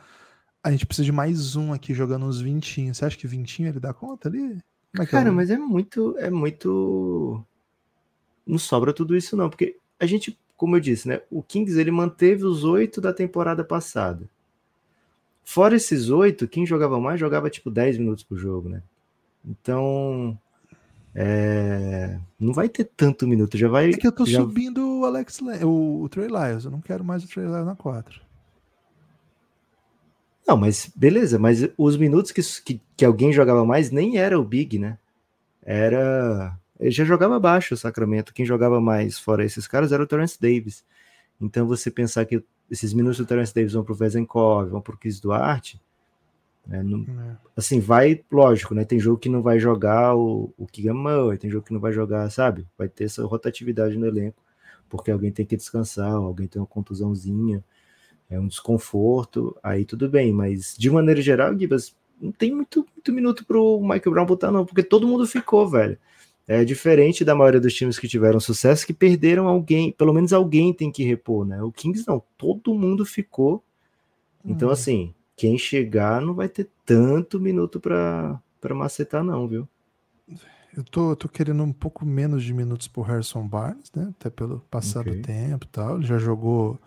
a gente precisa de mais um aqui jogando uns 20. Você acha que 20 ele dá conta ali? É, é Cara, é? mas é muito. É muito. Não sobra tudo isso, não, porque a gente, como eu disse, né? O Kings ele manteve os oito da temporada passada. Fora esses oito, quem jogava mais jogava tipo 10 minutos por jogo, né? Então. É... Não vai ter tanto minuto, já vai. É que eu tô já... subindo o Alex o, o Trey Lyles, eu não quero mais o Trey Lyles na 4. Não, mas beleza, mas os minutos que, que, que, alguém jogava mais nem era o Big, né? Era. Ele já jogava baixo o Sacramento. Quem jogava mais fora esses caras era o Terence Davis. Então você pensar que esses minutos do Terence Davis vão para o Vezenkov, vão para o Chris Duarte, né, não, é. assim, vai, lógico, né? Tem jogo que não vai jogar o, o Murray, tem jogo que não vai jogar, sabe? Vai ter essa rotatividade no elenco, porque alguém tem que descansar, alguém tem uma contusãozinha, é um desconforto, aí tudo bem, mas de maneira geral, Gibas, não tem muito, muito minuto para o Michael Brown botar, não, porque todo mundo ficou, velho. É diferente da maioria dos times que tiveram sucesso, que perderam alguém, pelo menos alguém tem que repor, né? O Kings não, todo mundo ficou. Então, hum. assim, quem chegar não vai ter tanto minuto para macetar, não, viu? Eu tô, tô querendo um pouco menos de minutos pro Harrison Barnes, né? Até pelo passar okay. tempo e tal. Ele já jogou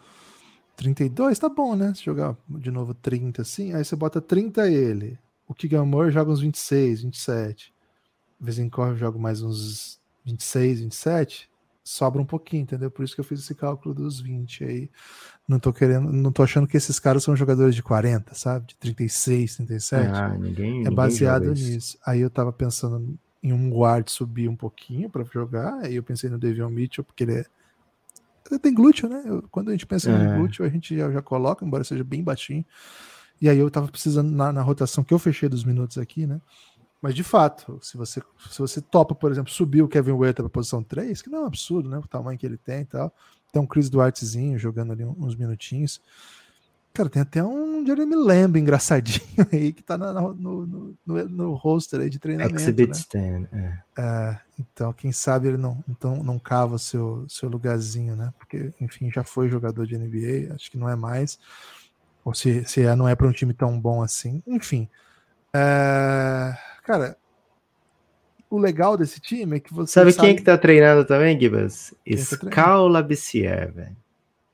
32, tá bom, né? Se jogar de novo 30 assim, aí você bota 30 ele. O Keegan Moore joga uns 26, 27 de vez em quando eu jogo mais uns 26, 27, sobra um pouquinho, entendeu? Por isso que eu fiz esse cálculo dos 20 aí. Não tô querendo, não tô achando que esses caras são jogadores de 40, sabe? De 36, 37. Ah, ninguém, é baseado nisso. Aí eu tava pensando em um guard subir um pouquinho para jogar, aí eu pensei no Devion Mitchell, porque ele é ele tem glúteo, né? Eu, quando a gente pensa é. no glúteo, a gente já, já coloca, embora seja bem baixinho. E aí eu tava precisando na, na rotação que eu fechei dos minutos aqui, né? Mas de fato, se você, se você topa, por exemplo, subir o Kevin Werther para posição 3, que não é um absurdo, né? O tamanho que ele tem e tal. Tem um Chris Duartezinho jogando ali uns minutinhos. Cara, tem até um Jeremy Lamb engraçadinho *laughs* aí que tá na, no, no, no, no roster aí de treinamento. Exhibit né? stand. É. É, então, quem sabe ele não, então, não cava seu, seu lugarzinho, né? Porque, enfim, já foi jogador de NBA, acho que não é mais. Ou se, se é, não é para um time tão bom assim. Enfim. É, cara, o legal desse time é que você. Sabe, quem é que tá treinando também, Gibas? Quem tá treinando? Scal Labissière, velho.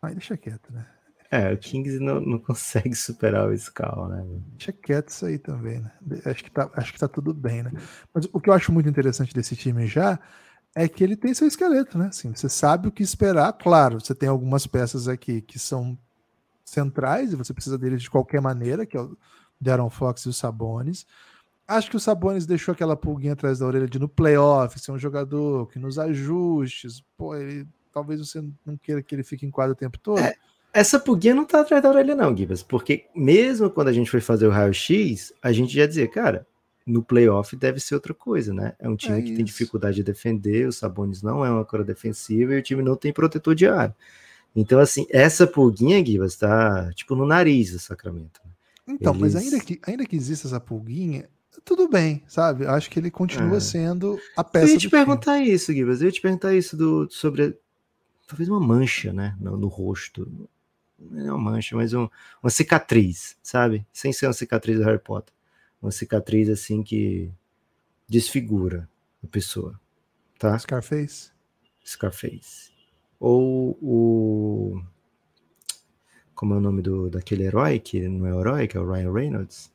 Ai, deixa quieto, né? É, o Kings não, não *laughs* consegue superar o Scal, né? Deixa quieto isso aí também, né? Acho que, tá, acho que tá tudo bem, né? Mas o que eu acho muito interessante desse time já é que ele tem seu esqueleto, né? Assim, você sabe o que esperar. Claro, você tem algumas peças aqui que são centrais e você precisa deles de qualquer maneira, que é o Darren Fox e o Sabonis. Acho que o Sabonis deixou aquela pulguinha atrás da orelha de no playoff ser um jogador que nos ajustes, pô, ele, talvez você não queira que ele fique em quadro o tempo todo. É, Essa pulguinha não tá atrás da orelha, não, Gibas, porque mesmo quando a gente foi fazer o raio-x, a gente já dizia, cara, no playoff deve ser outra coisa, né? É um time É que tem isso. dificuldade de defender, o Sabonis não é uma cora defensiva e o time não tem protetor de ar. Então, assim, essa pulguinha, Gibas, tá tipo no nariz do Sacramento. né? Então, mas Eles- ainda que, ainda que exista essa pulguinha, tudo bem, sabe? Eu Acho que ele continua É. sendo a Eu peça ia do te perguntar isso, Gibas. Eu ia te perguntar isso do, sobre talvez uma mancha, né? No, no rosto. Não é uma mancha, mas um- uma cicatriz, sabe? Sem ser uma cicatriz do Harry Potter. Uma cicatriz assim que desfigura a pessoa, tá? Scarface. Scarface. Ou o. Como é o nome do, daquele herói que não é herói, que é o Ryan Reynolds?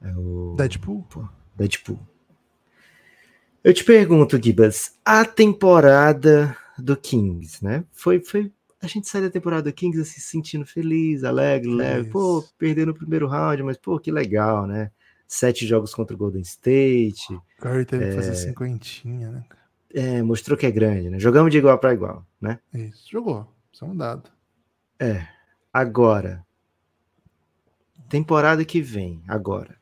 É o. Deadpool. Deadpool. Eu te pergunto, Gibas, a temporada do Kings, né? Foi, foi. A gente sai da temporada do Kings assim, se sentindo feliz, alegre, leve. Pô, perdeu no primeiro round, mas pô, que legal, né? Sete jogos contra o Golden State. Curry teve que fazer cinquentinha, né? É, mostrou que é grande, né? Jogamos de igual para igual, né? Isso. Jogou. Isso é um dado. Agora, temporada que vem, agora.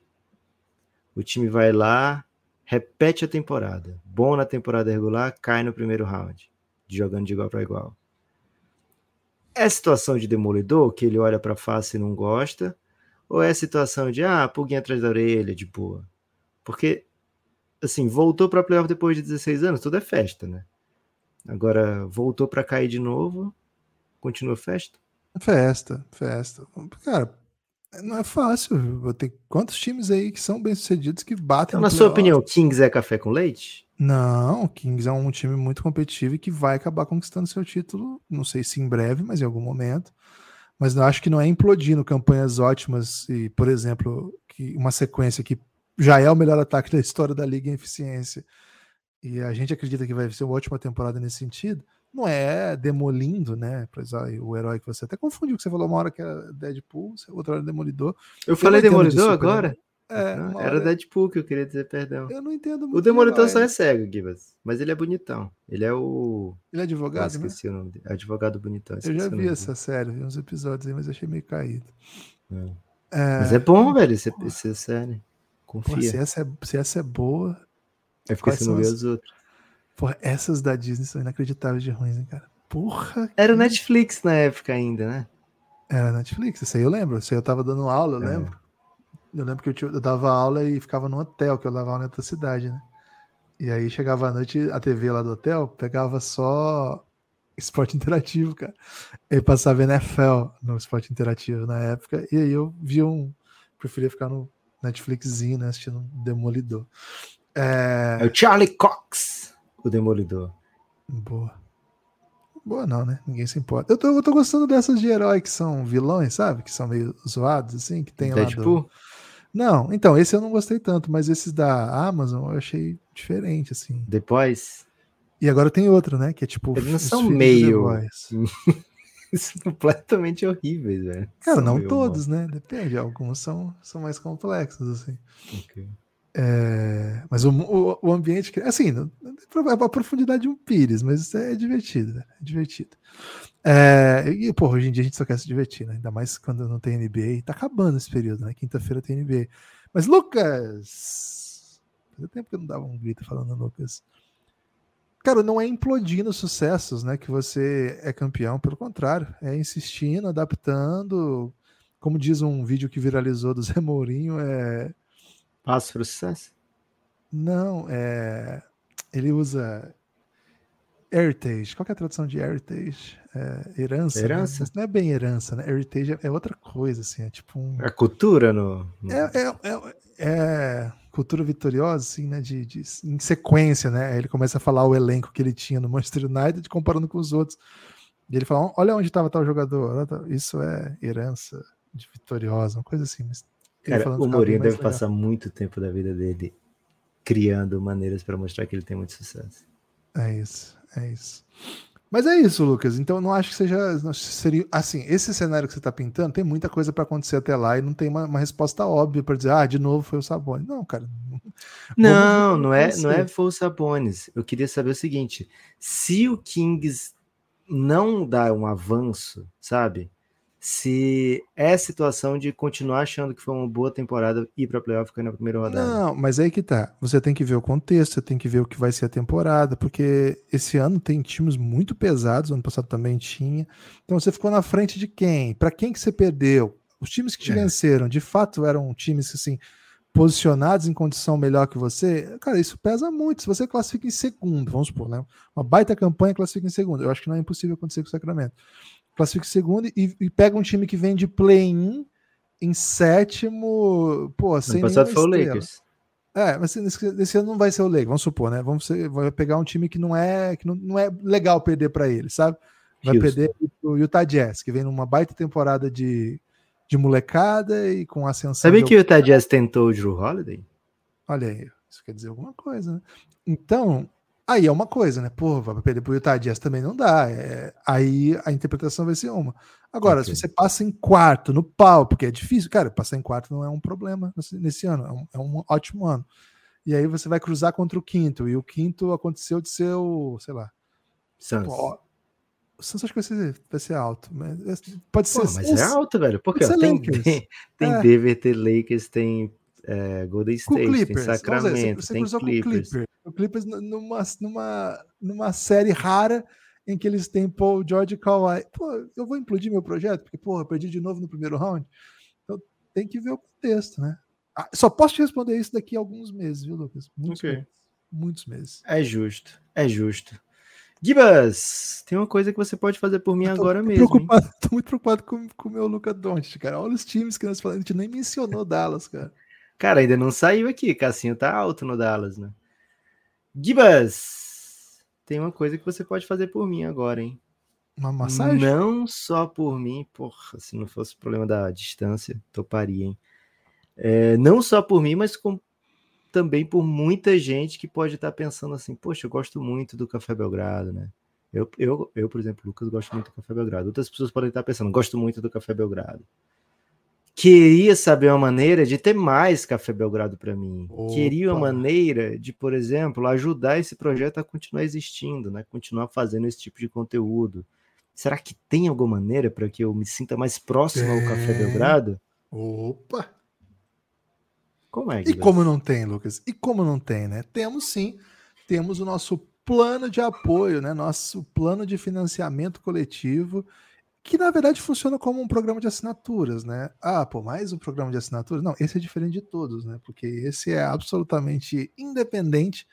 O time vai lá, repete a temporada. Bom na temporada regular, cai no primeiro round, jogando de igual para igual. É situação de demolidor, que ele olha para face e não gosta? Ou é situação de, ah, pulguinha atrás da orelha, de boa? Porque, assim, voltou para playoff depois de 16 anos, tudo é festa, né? Agora, voltou para cair de novo, continua festa? Festa, festa. Cara, não é fácil. Vou ter quantos times aí que são bem-sucedidos que batem Então, na sua opinião, Kings é café com leite? Não, o Kings é um time muito competitivo e que vai acabar conquistando seu título, não sei se em breve, mas em algum momento. Mas eu acho que não é implodindo campanhas ótimas e, por exemplo, que uma sequência que já é o melhor ataque da história da liga em eficiência. E a gente acredita que vai ser uma ótima temporada nesse sentido. Não é demolindo, né? Pois, ó, o herói que você até confundiu, que você falou uma hora que era Deadpool, outra hora Demolidor. Eu falei entendo de Demolidor super- agora? É, Não, uma era hora- Deadpool que eu queria dizer perdão. Eu não entendo muito. O de Demolidor só né? é cego, Gibas. Mas ele é bonitão. Ele é o. Ele é Eu advogado, né? esqueci o nome dele. Advogado bonitão. Eu já vi essa série, vi uns episódios aí, mas achei meio caído. É. É, Mas é bom, velho, essa série. pô, Confia. se, essa é, se essa é boa, É porque você não vê as- os outros. Porra, essas da Disney são inacreditáveis de ruins, hein, cara? Porra! Era o que- Netflix na época ainda, né? Era Netflix, isso aí eu lembro. Isso aí eu tava dando aula, eu É. lembro. Eu lembro que eu, tinha- eu dava aula e ficava num hotel, que eu dava aula em outra cidade, né? E aí chegava à noite, a TV lá do hotel pegava só esporte *laughs* interativo, cara. Aí passava NFL no esporte interativo na época, e aí eu via um. Preferia ficar no Netflixzinho, né? Assistindo um Demolidor. É. É o Charlie Cox, o Demolidor. Boa. Boa não, né? Ninguém se importa. Eu tô, eu tô gostando dessas de herói que são vilões, sabe? Que são meio zoados, assim, que tem lá do... Deadpool? Não, então, esse eu não gostei tanto, mas esses da Amazon eu achei diferente, assim. Depois? E agora tem outro, né? Que é tipo. Eles não são meio- *laughs* completamente horríveis, velho. Cara, São não todos, né? Depende. Alguns são, são mais complexos, assim. mal. É, mas o, o, o ambiente. Assim, a profundidade de um pires, mas é divertido, né? É divertido. É, e, pô, hoje em dia a gente só quer se divertir, né? Ainda mais quando não tem NBA. Tá acabando esse período, né? Quinta-feira tem NBA. Mas, Lucas! Fazia tempo que eu não dava um grito falando Lucas. Cara, não é implodindo sucessos, né? Que você é campeão, pelo contrário, é insistindo, adaptando, como diz um vídeo que viralizou do Zé Mourinho, é. Passo para o sucesso? Não, é. Ele usa heritage. Qual é a tradução de heritage? É, herança. Né? Herança? Né? Não é bem herança, né? Heritage é outra coisa, assim. É tipo um. É cultura no. no... É, é, é, é, cultura vitoriosa, assim, né? De, de, em sequência, né? Aí ele começa a falar o elenco que ele tinha no Manchester United comparando com os outros. E ele fala: olha onde estava tal jogador. Isso é herança de vitoriosa, uma coisa assim. Mas Cara, o Mourinho deve legal. passar muito tempo da vida dele criando maneiras para mostrar que ele tem muito sucesso. É isso, é isso. Mas é isso, Lucas. então não acho que seja. Seria, assim, esse cenário que você está pintando tem muita coisa para acontecer até lá e não tem uma, uma resposta óbvia para dizer, ah, de novo foi o Sabonis. Não, cara. Não, não é, não é foi o Sabonis. Eu queria saber o seguinte: se o Kings não dá um avanço, sabe? Se é situação de continuar achando que foi uma boa temporada ir para playoff ficar na primeira rodada. Não, mas aí que tá. Você tem que ver o contexto, você tem que ver o que vai ser a temporada, porque esse ano tem times muito pesados, ano passado também tinha. Então você ficou na frente de quem? Para quem que você perdeu? Os times que te é. venceram, de fato, eram times assim posicionados em condição melhor que você, cara, isso pesa muito. Se você classifica em segundo, vamos supor, né? Uma baita campanha classifica em segundo. Eu acho que não é impossível acontecer com o Sacramento classifica em segundo e, e, pega um time que vem de play-in em sétimo, pô, sem passado foi o Lakers. É, mas nesse, nesse, ano não vai ser o Lakers, vamos supor, né? Vamos ser, vai pegar um time que não é que não, não é legal perder para ele, sabe? Vai Houston. perder o Utah Jazz, que vem numa baita temporada de, de molecada e com ascensão. Sabe que o Utah Jazz tentou o Drew Holiday? Olha aí, isso quer dizer alguma coisa, né? Então, Aí é uma coisa, né? Pô, vai perder pro Utah Jazz também não dá. É, aí a interpretação vai ser uma. Agora, okay. se você passa em quarto no pau, porque é difícil, cara, passar em quarto não é um problema nesse, nesse ano, é um, é um, ótimo ano. E aí você vai cruzar contra o quinto, e o quinto aconteceu de ser o, sei lá. Pô, o Suns acho que vai ser, vai ser alto. Mas é, pode ser. Pô, mas é alto, velho. Porque ó, tem, tem, tem é. Denver, tem Lakers, tem é, Golden State, Clippers, tem Sacramento, dizer, tem Clippers. Clippers. O Clippers numa, numa, numa série rara em que eles têm Paul George e Kawhi. Pô, eu vou implodir meu projeto, porque, porra, perdi de novo no primeiro round. Então tem que ver o contexto, né? Ah, só posso te responder isso daqui a alguns meses, viu, Lucas? Muitos okay. meses. Muitos meses. É justo, é justo. Gibas, tem uma coisa que você pode fazer por mim agora mesmo. Preocupado, *laughs* tô muito preocupado com, com o meu Luca Doncic, cara. Olha os times que nós falamos, a gente nem mencionou Dallas, cara. Cara, ainda não saiu aqui. Cassinho tá alto no Dallas, né? Gibas, tem uma coisa que você pode fazer por mim agora, hein? Uma massagem? Não só por mim, porra, se não fosse o problema da distância, toparia, hein? É, não só por mim, mas com, também por muita gente que pode estar pensando assim, poxa, eu gosto muito do Café Belgrado, né? Eu, eu, eu, por exemplo, Lucas, gosto muito do Café Belgrado. Outras pessoas podem estar pensando, gosto muito do Café Belgrado queria saber uma maneira de ter mais Café Belgrado para mim. Opa. Queria uma maneira de, por exemplo, ajudar esse projeto a continuar existindo, né? Continuar fazendo esse tipo de conteúdo. Será que tem alguma maneira para que eu me sinta mais próximo ao Café Belgrado? Opa! Como é? E como não tem, Lucas? E como não tem, né? Temos sim. Temos o nosso plano de apoio, né? Nosso plano de financiamento coletivo que na verdade funciona como um programa de assinaturas, né? Ah, pô, mais um programa de assinaturas? Não, esse é diferente de todos, né? Porque esse é absolutamente independente.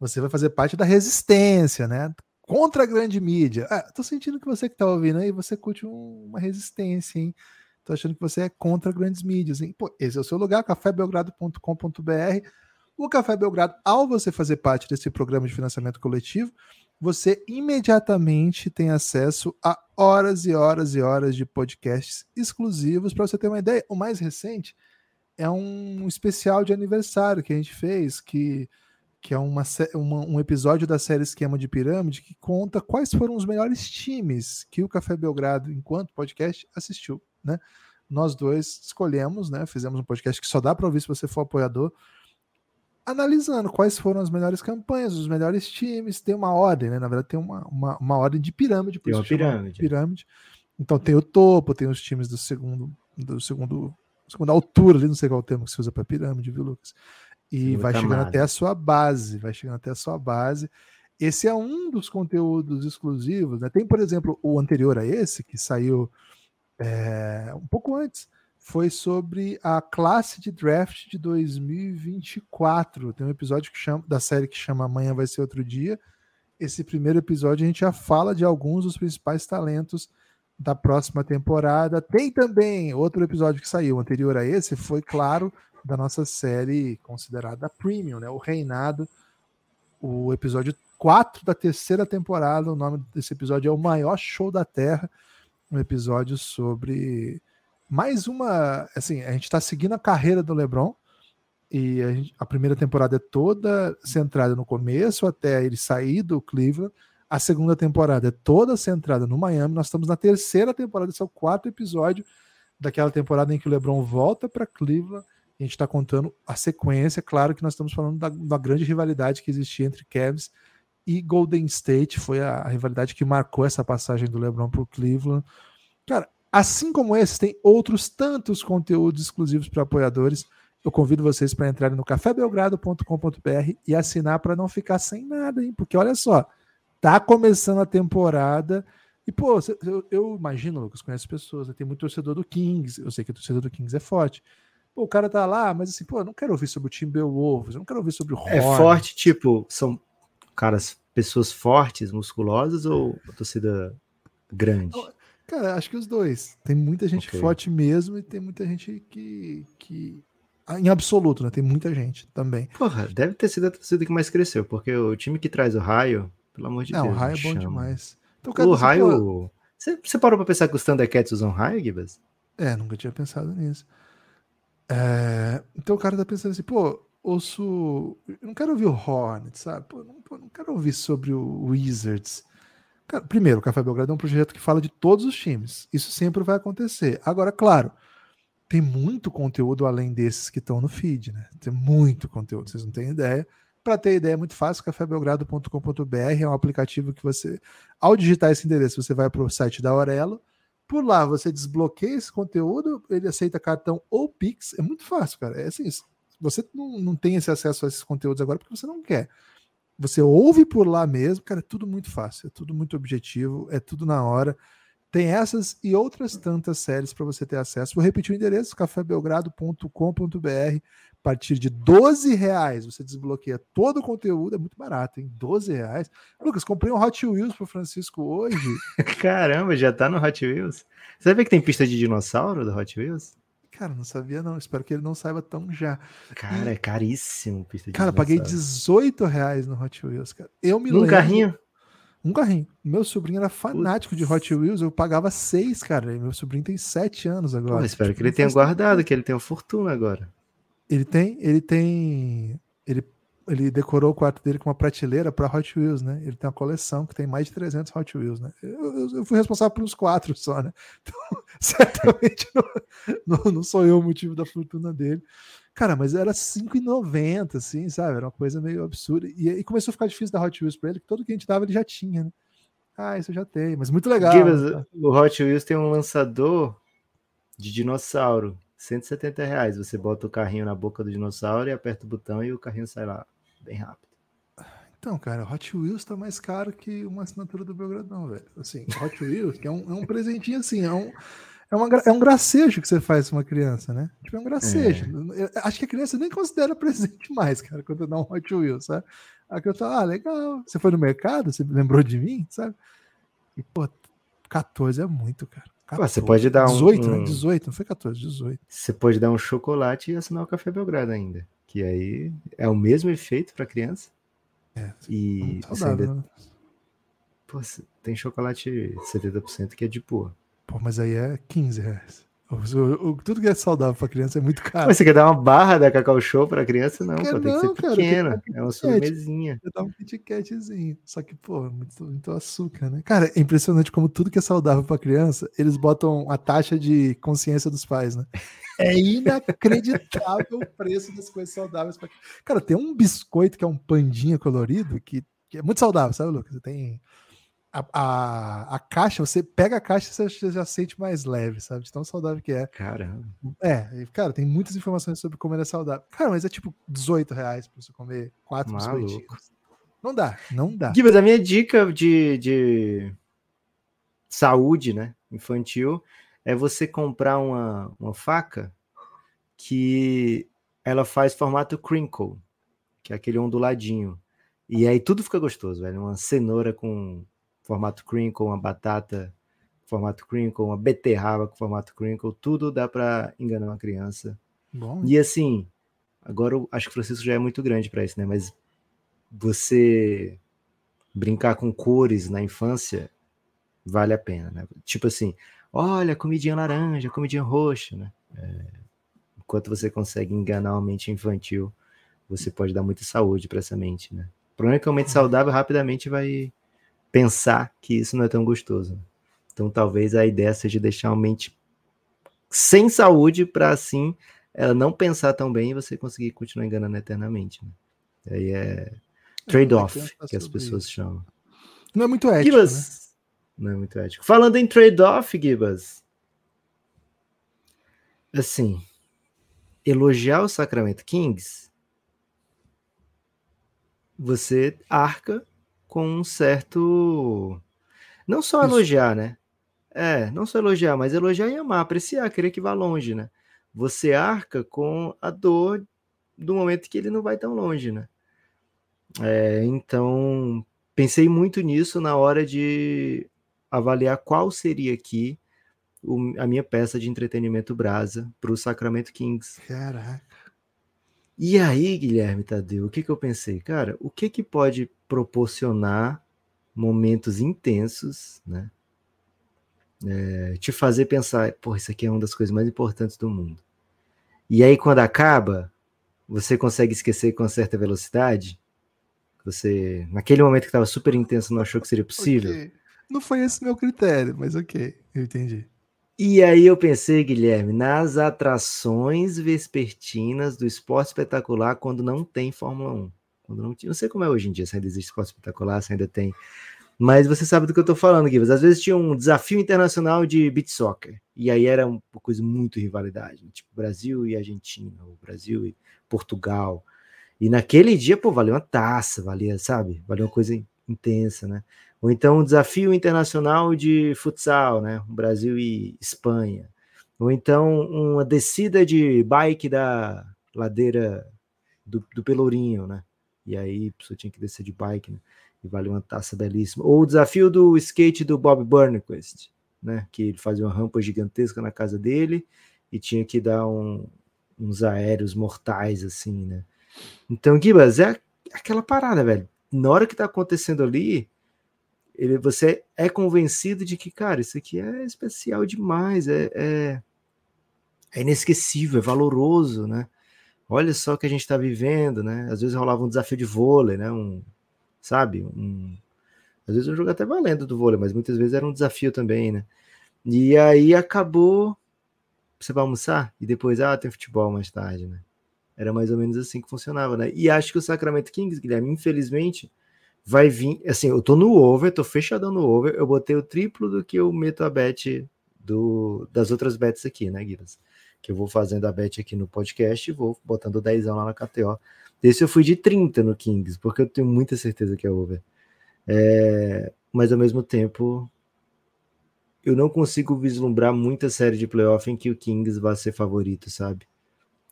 Você vai fazer parte da resistência, né? Contra a grande mídia. Ah, tô sentindo que você que tá ouvindo aí, você curte um, uma resistência, hein? Tô achando que você é contra grandes mídias, hein? Pô, esse é o seu lugar, cafébelgrado.com.br. O Café Belgrado, ao você fazer parte desse programa de financiamento coletivo, você imediatamente tem acesso a horas e horas e horas de podcasts exclusivos. Para você ter uma ideia, o mais recente é um especial de aniversário que a gente fez, que, que é uma, uma, um episódio da série Esquema de Pirâmide, que conta quais foram os melhores times que o Café Belgrado, enquanto podcast, assistiu. Né? Nós dois escolhemos, né? fizemos um podcast que só dá para ouvir se você for apoiador analisando quais foram as melhores campanhas, os melhores times. Tem uma ordem, né? Na verdade, tem uma, uma, uma ordem de pirâmide. Tem uma pirâmide. pirâmide. Então tem o topo, tem os times do segundo, do segundo, segunda altura, ali, não sei qual é o termo que se usa para pirâmide, viu, Lucas? E vai chegando até a sua base, vai chegando até a sua base. Esse é um dos conteúdos exclusivos, né? Tem, por exemplo, o anterior a esse, que saiu é, um pouco antes, foi sobre a classe de draft de 2024. Tem um episódio que chama, da série que chama Amanhã Vai Ser Outro Dia. Esse primeiro episódio a gente já fala de alguns dos principais talentos da próxima temporada. Tem também outro episódio que saiu anterior a esse, foi claro, da nossa série considerada premium, né? O Reinado, o episódio 4 da terceira temporada. O nome desse episódio é O Maior Show da Terra, um episódio sobre mais uma. Assim, a gente está seguindo a carreira do LeBron. E a, gente, a, primeira temporada é toda centrada no começo, até ele sair do Cleveland. A segunda temporada é toda centrada no Miami. Nós estamos na terceira temporada, esse é o quarto episódio daquela temporada em que o LeBron volta para Cleveland. A gente está contando a sequência. Claro que nós estamos falando da, da, grande rivalidade que existia entre Cavs e Golden State. Foi a, a rivalidade que marcou essa passagem do LeBron para o Cleveland. Cara, Assim como esses, tem outros tantos conteúdos exclusivos para apoiadores. Eu convido vocês para entrarem no cafébelgrado.com.br e assinar para não ficar sem nada, hein? Porque olha só, tá começando a temporada. E, pô, eu, eu imagino, Lucas, conhece pessoas, né? tem muito torcedor do Kings, eu sei que o torcedor do Kings é forte. Pô, o cara tá lá, mas assim, pô, eu não quero ouvir sobre o Timberwolves, eu não quero ouvir sobre o Hornets. É forte, tipo, são caras, pessoas fortes, musculosas ou torcida grande? Cara, acho que os dois. Tem muita gente okay. forte mesmo e tem muita gente que, que. Ah, em absoluto, né? Tem muita gente também. Porra, deve ter sido a torcida que mais cresceu, porque o time que traz o raio, pelo amor de Não, Deus. Não, o raio é bom chama. demais. Então, cara, o raio. Você, você parou pra pensar que os Thundercats usam raio, Gibas? É, nunca tinha pensado nisso. É... Então o cara tá pensando assim, pô, ouço. Eu não quero ouvir o Hornet, sabe? Pô, não, pô, não quero ouvir sobre o Wizards. Cara, primeiro, o Café Belgrado é um projeto que fala de todos os times. Isso sempre vai acontecer. Agora, claro, tem muito conteúdo além desses que estão no feed, né? Tem muito conteúdo, vocês não têm ideia. Para ter ideia, é muito fácil, cafébelgrado.com.br é um aplicativo que você, ao digitar esse endereço, você vai para o site da Aurelo. Por lá, você desbloqueia esse conteúdo, ele aceita cartão ou Pix. É muito fácil, cara. É assim, você não, não tem esse acesso a esses conteúdos agora porque você não quer. Você ouve por lá mesmo, cara, é tudo muito fácil, é tudo muito objetivo, é tudo na hora. Tem essas e outras tantas séries para você ter acesso. Vou repetir o endereço: cafébelgrado.com.br. A partir de 12 reais você desbloqueia todo o conteúdo, é muito barato, hein? 12 reais. Lucas, comprei um Hot Wheels pro Francisco hoje. *laughs* Caramba, já tá no Hot Wheels? Você sabe que tem pista de dinossauro do Hot Wheels? Cara, não sabia não. Espero que ele não saiba tão já. Cara, e... é caríssimo pista de Cara, paguei 18 reais no Hot Wheels, cara. Eu me Num lembro... carrinho? Um carrinho. Meu sobrinho era fanático Putz. de Hot Wheels, eu pagava seis, cara. Meu sobrinho tem sete anos agora. Pô, espero que ele tenha guardado, que ele tenha fortuna agora. Ele tem, ele tem. Ele ele decorou o quarto dele com uma prateleira para Hot Wheels, né? Ele tem uma coleção que tem mais de 300 Hot Wheels, né? Eu, eu, eu fui responsável por uns quatro só, né? *laughs* Então, *laughs* certamente não, não, não, sou eu o motivo da fortuna dele. Cara, mas era 5,90, assim, sabe? Era uma coisa meio absurda. E aí começou a ficar difícil dar Hot Wheels para ele, que todo que a gente dava ele já tinha, né? Ah, isso eu já tenho, mas muito legal. Né? O Hot Wheels tem um lançador de dinossauro. 170 reais. Você bota o carrinho na boca do dinossauro e aperta o botão e o carrinho sai lá bem rápido. Então, cara, Hot Wheels tá mais caro que uma assinatura do Belgradão, velho. Assim, Hot Wheels, que é um, é um presentinho assim, é um, é, uma, é um gracejo que você faz com uma criança, né? Tipo, é um gracejo. É. Acho que a criança nem considera presente mais, cara, quando dá um Hot Wheels, sabe? Aí eu falo, ah, legal. Você foi no mercado, você lembrou de mim, sabe? E, pô, 14 é muito, cara. 14, você pode dar 18, um, né? 18, não foi 14, 18. Você pode dar um chocolate e assinar o Café Belgrado ainda. Que aí é o mesmo efeito para criança. É, e saudável, ainda... né? Pô, tem chocolate 70% que é de boa. Pô, mas aí é 15 reais. O, o, tudo que é saudável para criança é muito caro. Mas você quer dar uma barra da Cacau Show para criança? Não, pô, tem não, que ser cara, pequena. É uma sobremesinha. Eu dar um KitKatzinho. Só que, pô, muito, muito açúcar, né? Cara, é impressionante como tudo que é saudável para criança, eles botam a taxa de consciência dos pais, né? É inacreditável o preço das coisas saudáveis. Pra... Cara, tem um biscoito que é um pandinha colorido que, que é muito saudável, sabe, Lucas? Você tem a, a, a, caixa, você pega a caixa e você já sente mais leve, sabe? De tão saudável que é. Caramba. É, cara, tem muitas informações sobre como é saudável. Cara, mas é tipo 18 reais pra você comer quatro biscoitinhos. Não dá, não dá. Mas a minha dica de, de saúde, né, infantil, é você comprar uma, uma faca que ela faz formato crinkle, que é aquele onduladinho. E aí tudo fica gostoso, velho. Uma cenoura com formato crinkle, uma batata formato crinkle, uma beterraba com formato crinkle, tudo dá para enganar uma criança. Bom. E assim, agora eu acho que o Francisco já é muito grande para isso, né? Mas você brincar com cores na infância vale a pena, né? Tipo assim, olha, comidinha laranja, comidinha roxa, né? É, enquanto você consegue enganar uma mente infantil, você pode dar muita saúde para essa mente, né? O problema é que uma mente saudável rapidamente vai pensar que isso não é tão gostoso. Então, talvez a ideia seja deixar uma mente sem saúde para assim ela não pensar tão bem e você conseguir continuar enganando eternamente. Né? Aí é trade-off que as pessoas isso. chamam. Não é muito ético. Gibas, né? Não é muito ético. Falando em trade-off, Gibas, assim, elogiar o Sacramento Kings, você arca com um certo. Não só Isso. elogiar, né? É, não só elogiar, mas elogiar e amar, apreciar, querer que vá longe, né? Você arca com a dor do momento que ele não vai tão longe, né? É, então, pensei muito nisso na hora de avaliar qual seria aqui o, a minha peça de entretenimento brasa para o Sacramento Kings. Caraca. E aí, Guilherme Tadeu, o que, que eu pensei? Cara, o que, que pode proporcionar momentos intensos, né? é, te fazer pensar, pô, isso aqui é uma das coisas mais importantes do mundo. E aí, quando acaba, você consegue esquecer com certa velocidade. Você, naquele momento que estava super intenso, não achou que seria possível. Okay. Não foi esse meu critério, mas ok, eu entendi. E aí eu pensei, Guilherme, nas atrações vespertinas do esporte espetacular quando não tem Fórmula 1. Quando não, não sei como é hoje em dia, se ainda existe esporte espetacular, se ainda tem mas você sabe do que eu tô falando, Guilherme. Às vezes tinha um desafio internacional de beat soccer. E aí era uma coisa muito rivalidade. Né? Tipo, Brasil e Argentina, ou Brasil e Portugal. E naquele dia, pô, valia uma taça, valia, sabe? Valia uma coisa intensa, né? Ou então um desafio internacional de futsal, né? Brasil e Espanha. Ou então uma descida de bike da ladeira do, do Pelourinho, né? E aí a pessoa tinha que descer de bike, né? que vale uma taça belíssima. Ou o desafio do skate do Bob Burnquist, né? Que ele fazia uma rampa gigantesca na casa dele e tinha que dar um, uns aéreos mortais, assim, né? Então, Gibas, é aquela parada, velho. Na hora que tá acontecendo ali, ele, você é convencido de que, cara, isso aqui é especial demais, é, é, é inesquecível, é valoroso, né? Olha só o que a gente está vivendo, né? Às vezes rolava um desafio de vôlei, né? Um, sabe? Um, às vezes um jogo até valendo do vôlei, mas muitas vezes era um desafio também, né? E aí acabou. Você vai almoçar? E depois, ah, tem futebol mais tarde, né? Era mais ou menos assim que funcionava, né? E acho que o Sacramento Kings, Guilherme, infelizmente, vai vir. Assim, eu tô no over, tô fechadão no over. Eu botei o triplo do que eu meto a bet do, das outras bets aqui, né, Guilherme? Que eu vou fazendo a bet aqui no podcast e vou botando 10 lá na KTO. Esse eu fui de 30 no Kings, porque eu tenho muita certeza que é over. É, mas ao mesmo tempo, eu não consigo vislumbrar muita série de playoff em que o Kings vai ser favorito, sabe?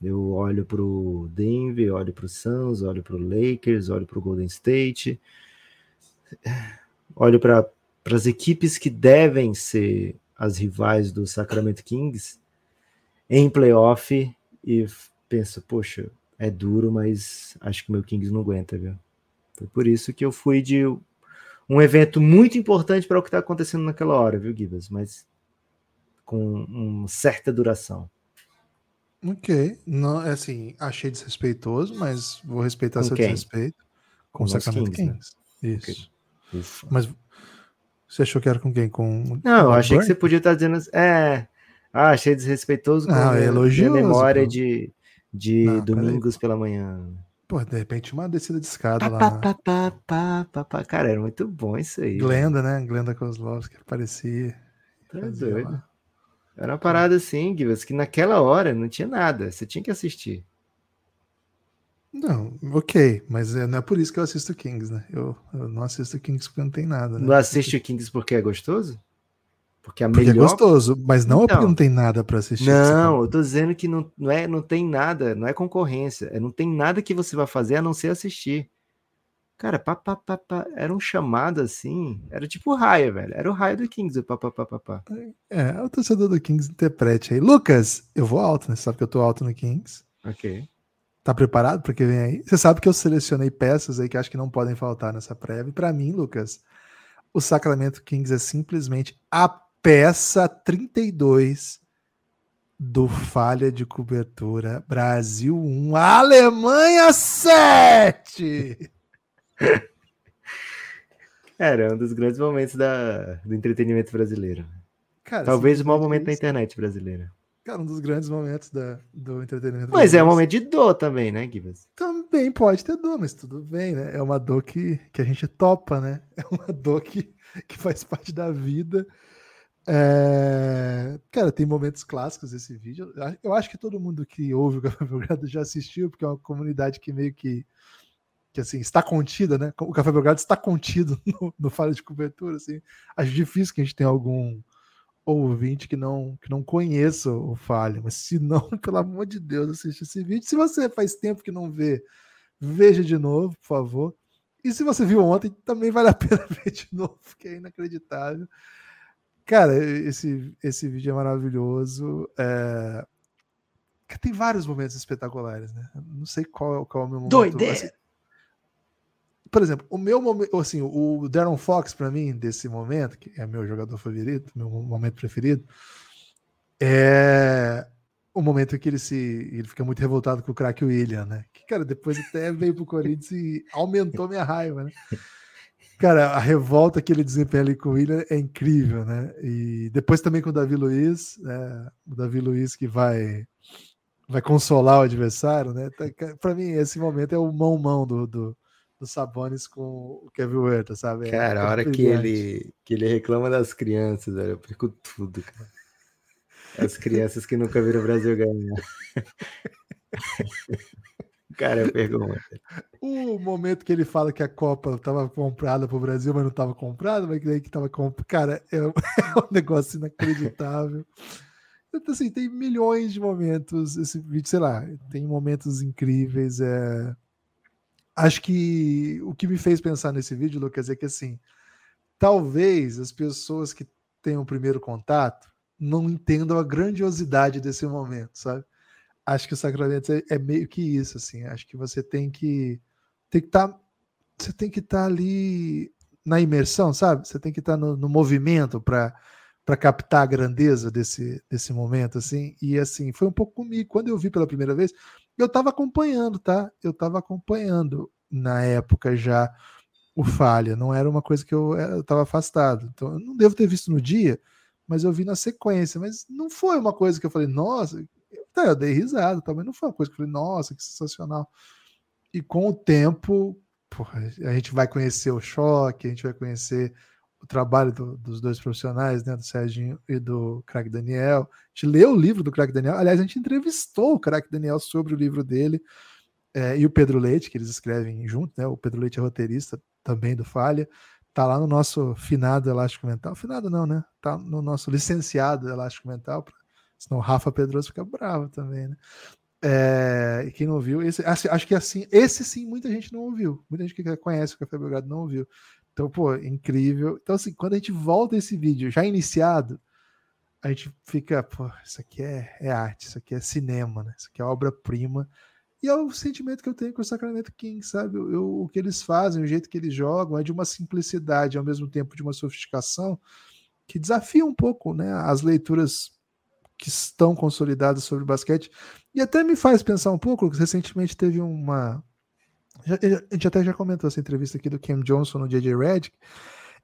Eu olho para o Denver, olho para o Suns, olho para o Lakers, olho para o Golden State, *sighs* olho para as equipes que devem ser as rivais do Sacramento Kings em playoff e penso, poxa, é duro, mas acho que meu Kings não aguenta, viu? Foi por isso que eu fui de um evento muito importante para o que está acontecendo naquela hora, viu, Gibas? Mas com uma certa duração. Ok, não, é assim, achei desrespeitoso, mas vou respeitar com seu quem? desrespeito. Com, com o Sacramento Kings. Né? Isso. Okay. Mas você achou que era com quem? Com Não, eu achei Burn? que você podia estar dizendo. É. Ah, achei desrespeitoso com ah, a, elogioso, a memória de de não, domingos pela manhã. Pô, de repente uma descida de escada lá. Pá, pá, pá, pá, Cara, era muito bom isso aí. Glenda, né? Glenda Kozlovski aparecia. Tá doido. Lá. Era uma parada assim, Givas, que naquela hora não tinha nada. Você tinha que assistir. Não, ok, mas é, não é por isso que eu assisto Kings, né? Eu, eu não assisto Kings porque não tem nada. Né? Não assiste o Kings porque é gostoso? Porque a Porque é melhor. gostoso, mas não é Então. porque não tem nada pra assistir. Não, eu tô dizendo que não, não, é, não tem nada, não é concorrência. é, Não tem nada que você vai fazer a não ser assistir. Cara, pá, pá, pá, pá, era um chamado assim. Era tipo raio, velho. Era o raio do Kings, o pá, pá, pá, pá, pá. É, o torcedor do Kings interprete aí. Lucas, eu vou alto, né? Você sabe que eu tô alto no Kings. Ok. Tá preparado para que vem aí? Você sabe que eu selecionei peças aí que acho que não podem faltar nessa prévia. Para mim, Lucas, o Sacramento Kings é simplesmente a peça 32 do falha de cobertura Brasil 1, Alemanha 7. *laughs* Era um dos grandes momentos da, do entretenimento brasileiro. Cara, Talvez o maior momento da isso. internet brasileira. Cara, um dos grandes momentos da- do entretenimento. Mas é brasileiro. um momento de dor também, né, Gibas? Também pode ter dor, mas tudo bem, né? É uma dor que, que a gente topa, né? *laughs* É uma dor que, que faz parte da vida. É, Cara, tem momentos clássicos desse vídeo. Eu acho- Eu acho que todo mundo que ouve o Café Belgrado já assistiu, porque é uma comunidade que meio que, que assim, está contida, né? O Café Belgrado está contido *laughs* no, no falha de cobertura, assim. Acho difícil que a gente tenha algum ouvinte que não, que não conheça o Falha, mas se não, *laughs* pelo amor de Deus, assiste esse vídeo. Se você faz tempo que não vê, veja de novo, por favor. E se você viu ontem, também vale a *laughs* pena ver de novo, porque é inacreditável. Cara, esse, esse vídeo é maravilhoso. É... Tem vários momentos espetaculares, né? Não sei qual, qual é o meu momento. Doideira! Por exemplo, o meu momento, assim, o Darren Fox, para mim, desse momento, que é meu jogador favorito, meu momento preferido, é o momento em que ele se ele fica muito revoltado com o craque William, né? Que, cara, depois até *laughs* veio pro Corinthians e aumentou minha raiva, né? Cara, a revolta que ele desempenha ali com o William é incrível, né? E depois também com o Davi Luiz, né? o Davi Luiz que vai vai consolar o adversário, né? Para mim, esse momento é o mão-mão do, do, do Sabonis com o Kevin Huerta, sabe? É- Cara, é a hora que ele, que ele reclama das crianças, velho, eu perco tudo, cara. As crianças que nunca viram o Brasil ganhar. *laughs* Cara, eu perco muito. O momento que ele fala que a Copa estava comprada para o Brasil, mas não estava comprada, mas que daí que estava comprada. Cara, é, um- *laughs* é um negócio inacreditável. Então, assim, tem milhões de momentos. Esse vídeo, sei lá, tem momentos incríveis. É... Acho que o que me fez pensar nesse vídeo, Lucas, é que assim, talvez as pessoas que tenham o primeiro contato não entendam a grandiosidade desse momento, sabe? Acho que o Sacramento é, é meio que isso, assim. Acho que você tem que tem que estar você tem que estar ali na imersão, sabe? Você tem que estar no, no movimento para para captar a grandeza desse, desse momento, assim. E assim, foi um pouco comigo. Quando eu vi pela primeira vez, eu estava acompanhando, tá? Eu estava acompanhando na época já o Falha. Não era uma coisa que eu estava afastado. Então, eu não devo ter visto no dia, mas eu vi na sequência. Mas não foi uma coisa que eu falei, nossa, tá, eu dei risada, tá, mas não foi uma coisa que eu falei, nossa, que sensacional. E com o tempo, porra, a gente vai conhecer o choque, a gente vai conhecer o trabalho do, dos dois profissionais, né, do Serginho e do Craig Daniel. A gente leu o livro do Craig Daniel. Aliás, a gente entrevistou o Craig Daniel sobre o livro dele é, e o Pedro Leite, que eles escrevem junto, né? O Pedro Leite é roteirista também do Falha. Tá lá no nosso finado Elástico Mental. Finado não, né? Tá no nosso licenciado Elástico Mental. Senão o Rafa Pedroso fica bravo também, né? É, e quem não ouviu, esse, acho, acho que assim, esse sim muita gente não ouviu. Muita gente que conhece o Café Belgrado não ouviu. Então, pô, incrível. Então, assim, quando a gente volta esse vídeo já iniciado, a gente fica, pô, isso aqui é, é arte, isso aqui é cinema, né? Isso aqui é obra-prima. E é o sentimento que eu tenho com o Sacramento King, sabe? Eu, eu, o que eles fazem, o jeito que eles jogam, é de uma simplicidade, ao mesmo tempo de uma sofisticação, que desafia um pouco né, as leituras que estão consolidadas sobre basquete. E até me faz pensar um pouco, recentemente teve uma. Já, a gente até já comentou essa entrevista aqui do Cam Johnson no JJ Redick,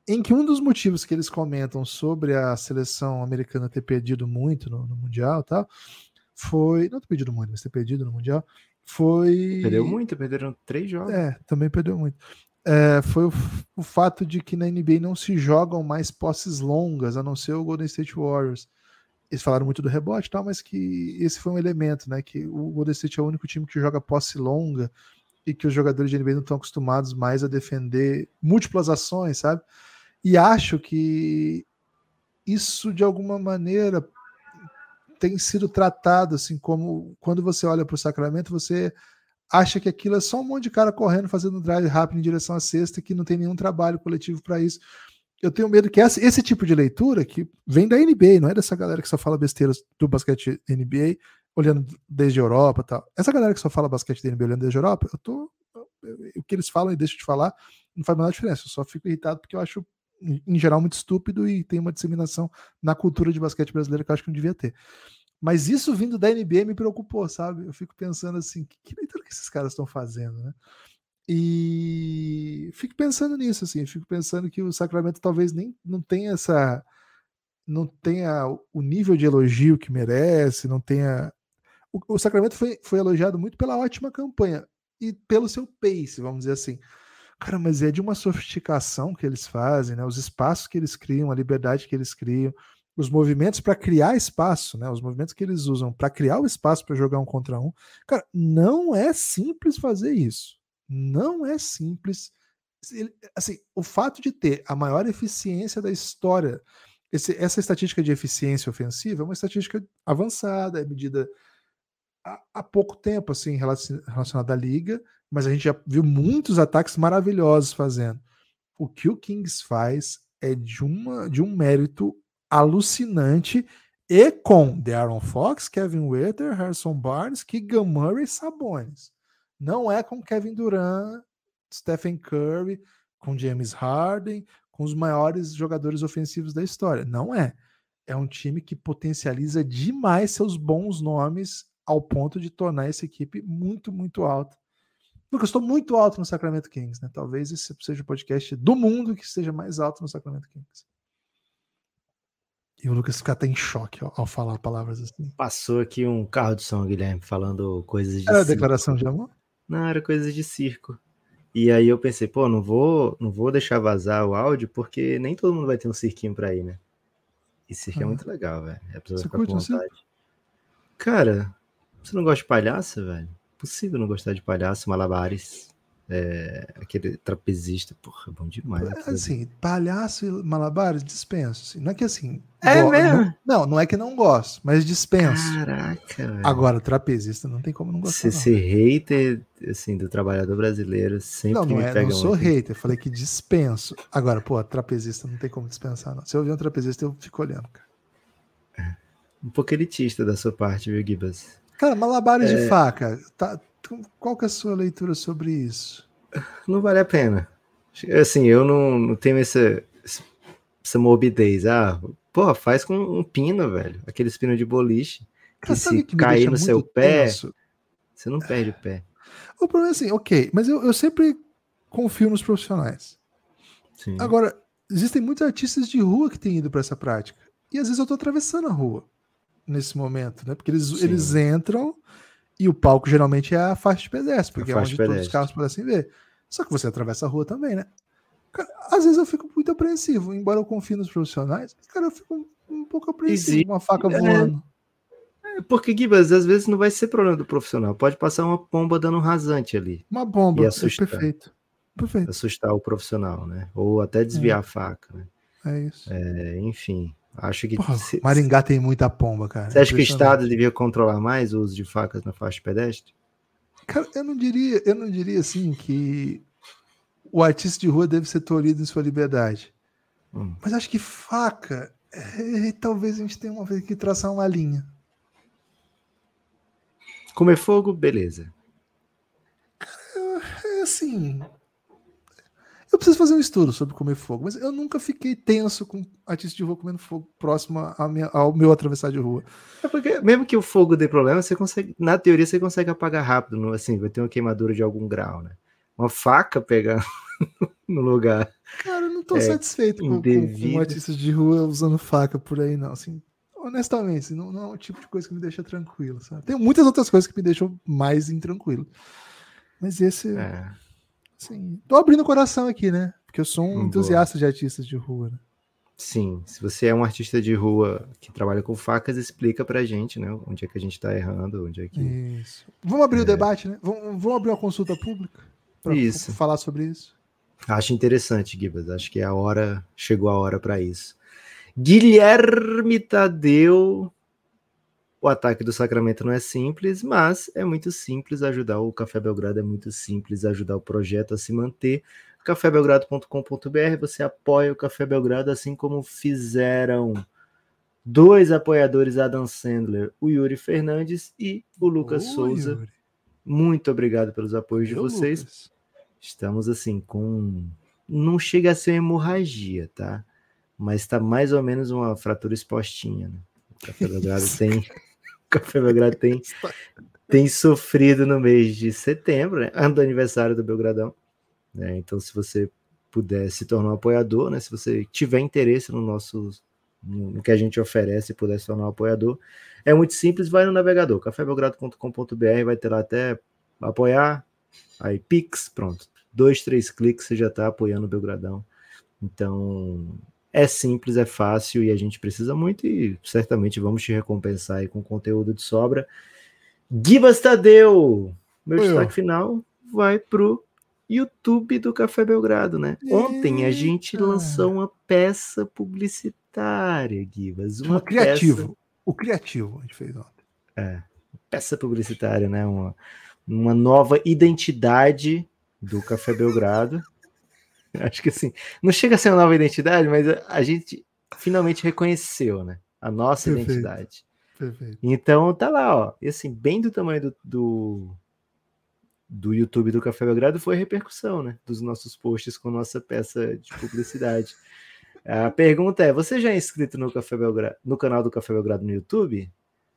em que um dos motivos que eles comentam sobre a seleção americana ter perdido muito no, no Mundial tal, foi. Não ter perdido muito, mas ter perdido no Mundial. Foi. Perdeu muito, perderam três jogos. É, também perdeu muito. É, foi o, o, fato de que na NBA não se jogam mais posses longas, a não ser o Golden State Warriors. Eles falaram muito do rebote e tal, mas que esse foi um elemento, né? Que o Golden State é o único time que joga posse longa e que os jogadores de NBA não estão acostumados mais a defender múltiplas ações, sabe? E acho que isso de alguma maneira tem sido tratado assim como quando você olha para o Sacramento, você acha que aquilo é só um monte de cara correndo, fazendo drive rápido em direção à cesta, que não tem nenhum trabalho coletivo para isso. Eu tenho medo que esse tipo de leitura, que vem da NBA, não é dessa galera que só fala besteiras do basquete NBA, olhando desde a Europa tal. Essa galera que só fala basquete da NBA olhando desde a Europa, eu tô. O que eles falam e deixo de falar não faz a menor diferença. Eu só fico irritado porque eu acho, em geral, muito estúpido e tem uma disseminação na cultura de basquete brasileira que eu acho que não devia ter. Mas isso vindo da NBA me preocupou, sabe? Eu fico pensando assim, que leitura que esses caras estão fazendo, né? E fico pensando nisso, assim, fico pensando que o Sacramento talvez nem não tenha essa. não tenha o nível de elogio que merece, não tenha. O, o Sacramento foi, foi elogiado muito pela ótima campanha e pelo seu pace, vamos dizer assim. Cara, mas é de uma sofisticação que eles fazem, né? Os espaços que eles criam, a liberdade que eles criam os movimentos para criar espaço, né? Os movimentos que eles usam para criar o espaço para jogar um contra um. Cara, não é simples fazer isso. Não é simples. Assim, o fato de ter a maior eficiência da história, esse, essa estatística de eficiência ofensiva é uma estatística avançada, é medida há, pouco tempo, assim, relacionada à liga, mas a gente já viu muitos ataques maravilhosos fazendo. O que o Kings faz é de, uma, de um mérito alucinante e com Darren Fox, Kevin Witter, Harrison Barnes, Keegan Murray e Sabonis. Não é com Kevin Durant, Stephen Curry, com James Harden, com os maiores jogadores ofensivos da história. Não é. É um time que potencializa demais seus bons nomes ao ponto de tornar essa equipe muito, muito alta. Porque eu estou muito alto no Sacramento Kings, né? Talvez esse seja o podcast do mundo que esteja mais alto no Sacramento Kings. E o Lucas fica até em choque ao, ao, falar palavras assim. Passou aqui um carro de som, Guilherme, falando coisas de. Era circo. declaração de amor? Não, era coisas de circo. E aí eu pensei, pô, não vou, não vou deixar vazar o áudio, porque nem todo mundo vai ter um cirquinho pra ir, né? E circo é ah. é muito legal, velho. É pra você curte vontade. Cara, você não gosta de palhaço, velho? Possível não gostar de palhaço, malabares. É, aquele trapezista, porra, bom demais. É, assim, palhaço e malabares, dispenso. Assim. Não é que assim. É mesmo? Não, não é que não gosto, mas dispenso. Caraca, velho. Agora, trapezista não tem como não gostar. Você ser hater assim, do trabalhador brasileiro sempre não, não me é, pega Não sou hater, falei que dispenso. Agora, pô, trapezista não tem como dispensar, não. Se eu ver um trapezista, eu fico olhando, cara. É. Um pouco elitista da sua parte, viu, Gibas? Cara, malabares é... de faca. Tá, qual que é a sua leitura sobre isso? Não vale a pena. Assim, eu não, não tenho essa, essa morbidez. Ah, pô, faz com um pino, velho. Aquele pino de boliche. Que se que cair no seu pé, tenso? você não perde o pé. O problema é assim, ok, mas eu, eu sempre confio nos profissionais. Sim. Agora, existem muitos artistas de rua que têm ido para essa prática. E às vezes eu tô atravessando a rua nesse momento, né? Porque eles, eles entram e o palco geralmente é a faixa de pedestre, porque é onde todos os carros pudessem ver. Só que você atravessa a rua também, né? Cara, às vezes eu fico muito apreensivo, embora eu confie nos profissionais, cara, eu fico um, um pouco apreensivo com uma faca é. voando. É, porque, Gibas, às vezes não vai ser problema do profissional. Pode passar uma pomba dando um rasante ali. Uma bomba, é perfeito. perfeito. Assustar o profissional, né? Ou até desviar é. a faca, né? É isso. É, enfim. Acho que. Porra, Maringá tem muita pomba, cara. Você acha que o Estado devia controlar mais o uso de facas na faixa pedestre? Cara, eu não diria, eu não diria assim que o artista de rua deve ser tolhido em sua liberdade. Hum. Mas acho que faca, é, talvez a gente tenha uma vez que traçar uma linha. Comer fogo, beleza. Cara, é assim. Eu preciso fazer um estudo sobre comer fogo, mas eu nunca fiquei tenso com artista de rua comendo fogo próximo minha, ao meu atravessar de rua. É porque mesmo que o fogo dê problema, você consegue, na teoria, você consegue apagar rápido, assim, vai ter uma queimadura de algum grau, né? Uma faca pegar *laughs* no lugar. Cara, eu não tô é, satisfeito com, com, com artistas de rua usando faca por aí, não. Assim, honestamente, não, não, é o tipo de coisa que me deixa tranquilo, sabe? Tem muitas outras coisas que me deixam mais intranquilo. Mas esse. É. Sim. Tô abrindo o coração aqui, né? Porque eu sou um hum, entusiasta de artistas de rua. Né? Sim, se você é um artista de rua que trabalha com facas, explica pra gente, né? Onde é que a gente tá errando, onde é que. Isso. Vamos abrir é... o debate, né? Vamos, vamos abrir uma consulta pública para falar sobre isso. Acho interessante, Gibas. Acho que é a hora, chegou a hora para isso. Guilherme Tadeu. O ataque do Sacramento não é simples, mas é muito simples ajudar o Café Belgrado, é muito simples ajudar o projeto a se manter. cafébelgrado.com.br, você apoia o Café Belgrado, assim como fizeram dois apoiadores, Adam Sandler, o Yuri Fernandes e o Lucas Oi, Souza. Yuri. Muito obrigado pelos apoios de vocês. Lucas. Estamos assim com. Não chega a ser hemorragia, tá? Mas está mais ou menos uma fratura expostinha, né? O Café *laughs* Belgrado tem. *laughs* Café Belgrado tem, tem sofrido no mês de setembro, né? Ano do aniversário do Belgradão. Né? Então, se você puder se tornar um apoiador, né? Se você tiver interesse no nosso no que a gente oferece e puder se tornar um apoiador, é muito simples, vai no navegador, cafébelgrado.com.br, vai ter lá até apoiar, aí Pix, pronto. Dois, três cliques, você já está apoiando o Belgradão. Então, é simples, é fácil e a gente precisa muito e certamente vamos te recompensar aí com conteúdo de sobra. Gibas Tadeu, meu Oi, destaque eu. final vai pro YouTube do Café Belgrado, né? Eita. Ontem a gente lançou uma peça publicitária, Gibas. Uma o criativo. Peça... O criativo a gente fez ontem. É, peça publicitária, né? Uma, uma nova identidade do Café Belgrado. *laughs* Acho que assim, não chega a ser uma nova identidade, mas a, gente finalmente reconheceu, né? A nossa Perfeito. identidade. Perfeito. Então tá lá, ó. E assim, bem do tamanho do, do, do YouTube do Café Belgrado foi a repercussão, né? Dos nossos posts com nossa peça de publicidade. a pergunta é: você já é inscrito no, Café Belgrado, no canal do Café Belgrado no YouTube?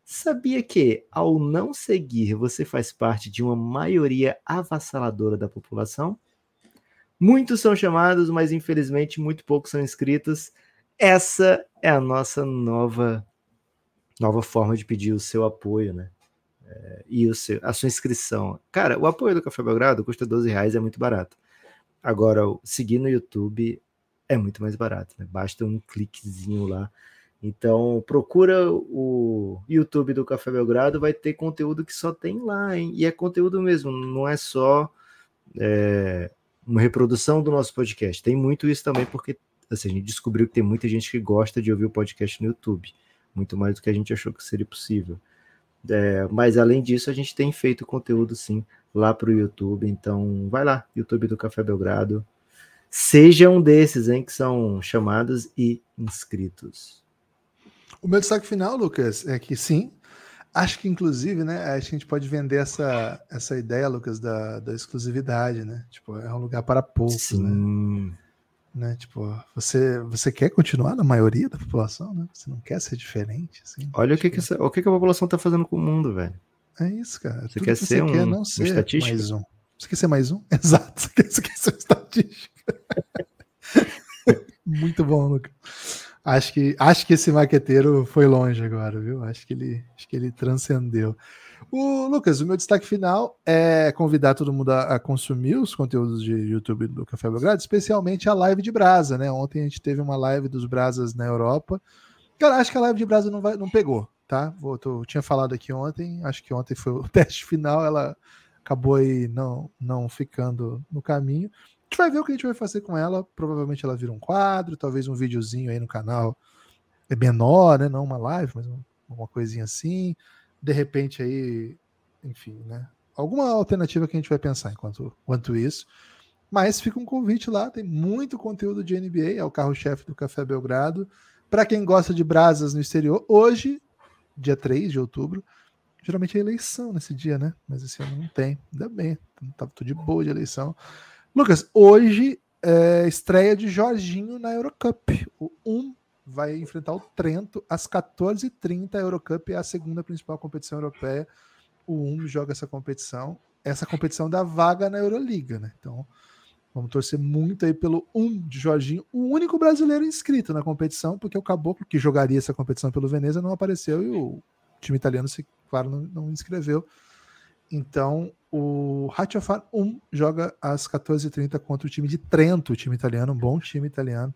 Sabia que, ao não seguir, você faz parte de uma maioria avassaladora da população? Muitos são chamados, mas infelizmente muito poucos são inscritos. Essa é a nossa nova nova forma de pedir o seu apoio, né? É, e o seu, a sua inscrição. Cara, o apoio do Café Belgrado custa 12 reais, é muito barato. Agora, seguir no YouTube é muito mais barato, né? Basta um cliquezinho lá então, procura o YouTube do Café Belgrado, vai ter conteúdo que só tem lá, hein? E é conteúdo mesmo, não é só é, uma reprodução do nosso podcast. Tem muito isso também, porque assim, a gente descobriu que tem muita gente que gosta de ouvir o podcast no YouTube, muito mais do que a gente achou que seria possível. É, mas além disso, a gente tem feito conteúdo sim lá para o YouTube. Então, vai lá, YouTube do Café Belgrado. Seja um desses, hein, que são chamados e inscritos. O meu destaque final, Lucas, é que sim, acho que inclusive, né, a gente pode vender essa, essa ideia, Lucas, da, da exclusividade, né? Tipo, é um lugar para poucos, sim. né? né? Tipo, você, você quer continuar na maioria da população, né? Você não quer ser diferente, assim. Olha o que, que, essa, o que, que a população tá fazendo com o mundo, velho. É isso, cara. Você Tudo quer que ser você um, quer não ser um estatístico? Mais um. Você quer ser mais um? *laughs* Exato. Você quer, você quer ser um estatístico. *laughs* Muito bom, Lucas. Acho que, acho que esse maqueteiro foi longe agora, viu? Acho que ele, acho que ele transcendeu. O Lucas, o meu destaque final é convidar todo mundo a, a, consumir os conteúdos de YouTube do Café Belgrado, especialmente a live de Brasa, né? Ontem a gente teve uma live dos Brasas na Europa. Cara, acho que a live de Brasa não, vai, não pegou, tá? Vou, tô, tinha falado aqui ontem, acho que ontem foi o *laughs* teste final, ela acabou aí não, não ficando no caminho gente vai ver o que a gente vai fazer com ela. Provavelmente ela vira um quadro, talvez um videozinho aí no canal. É menor, né? Não uma live, mas uma coisinha assim. De repente aí, enfim, né? Alguma alternativa que a gente vai pensar enquanto, enquanto isso. Mas fica um convite lá, tem muito conteúdo de NBA, é o carro-chefe do Café Belgrado. Para quem gosta de brasas no exterior, hoje, dia 3 de outubro, geralmente é eleição nesse dia, né? Mas esse ano não tem, ainda bem, tudo de boa de eleição. Lucas, hoje é estreia de Jorginho na Eurocup. O 1 vai enfrentar o Trento às 14h30. A Eurocup é a segunda principal competição europeia. O 1 joga essa competição. Essa competição dá vaga na Euroliga, né? Então, vamos torcer muito aí pelo 1 de Jorginho, o único brasileiro inscrito na competição, porque o Caboclo, que jogaria essa competição pelo Veneza, não apareceu e o time italiano, se, claro, não, não inscreveu. Então, o Ratchafar 1 joga às 14h30 contra o time de Trento, o time italiano, um bom time italiano.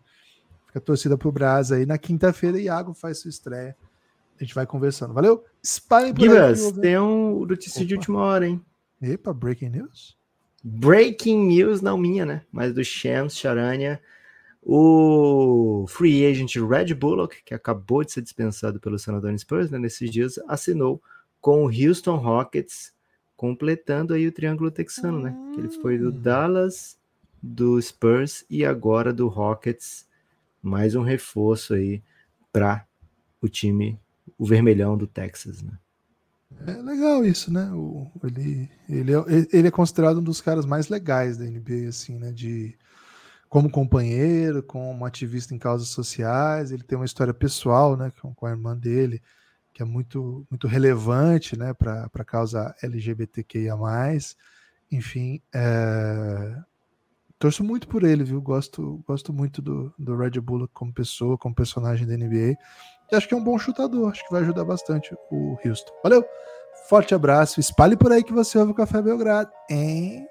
Fica a torcida pro Brás aí. Na quinta-feira, Iago faz sua estreia. A gente vai conversando. Valeu? Espalhem por Gibas, tem um notícia Opa. de última hora, hein? Epa, breaking news? Breaking news, não minha, né? Mas do Shams Charania. O free agent Red Bullock, que acabou de ser dispensado pelo San Antonio Spurs né, nesses dias, assinou com o Houston Rockets, completando aí o triângulo texano, né? Que ele foi do hum. Dallas, do Spurs e agora do Rockets. Mais um reforço aí para o time, o vermelhão do Texas, né? É legal isso, né? O, ele, ele, é, ele é considerado um dos caras mais legais da NBA, assim, né? De, como companheiro, como ativista em causas sociais. Ele tem uma história pessoal, né? Com, com a irmã dele, que é muito, muito relevante, né? Para a causa LGBTQIA. Enfim, é, torço muito por ele, viu? Gosto, gosto muito do, do Red Bull como pessoa, como personagem da NBA. E acho que é um bom chutador, acho que vai ajudar bastante o Houston. Valeu, forte abraço, espalhe por aí que você ouve o Café Belgrado, hein?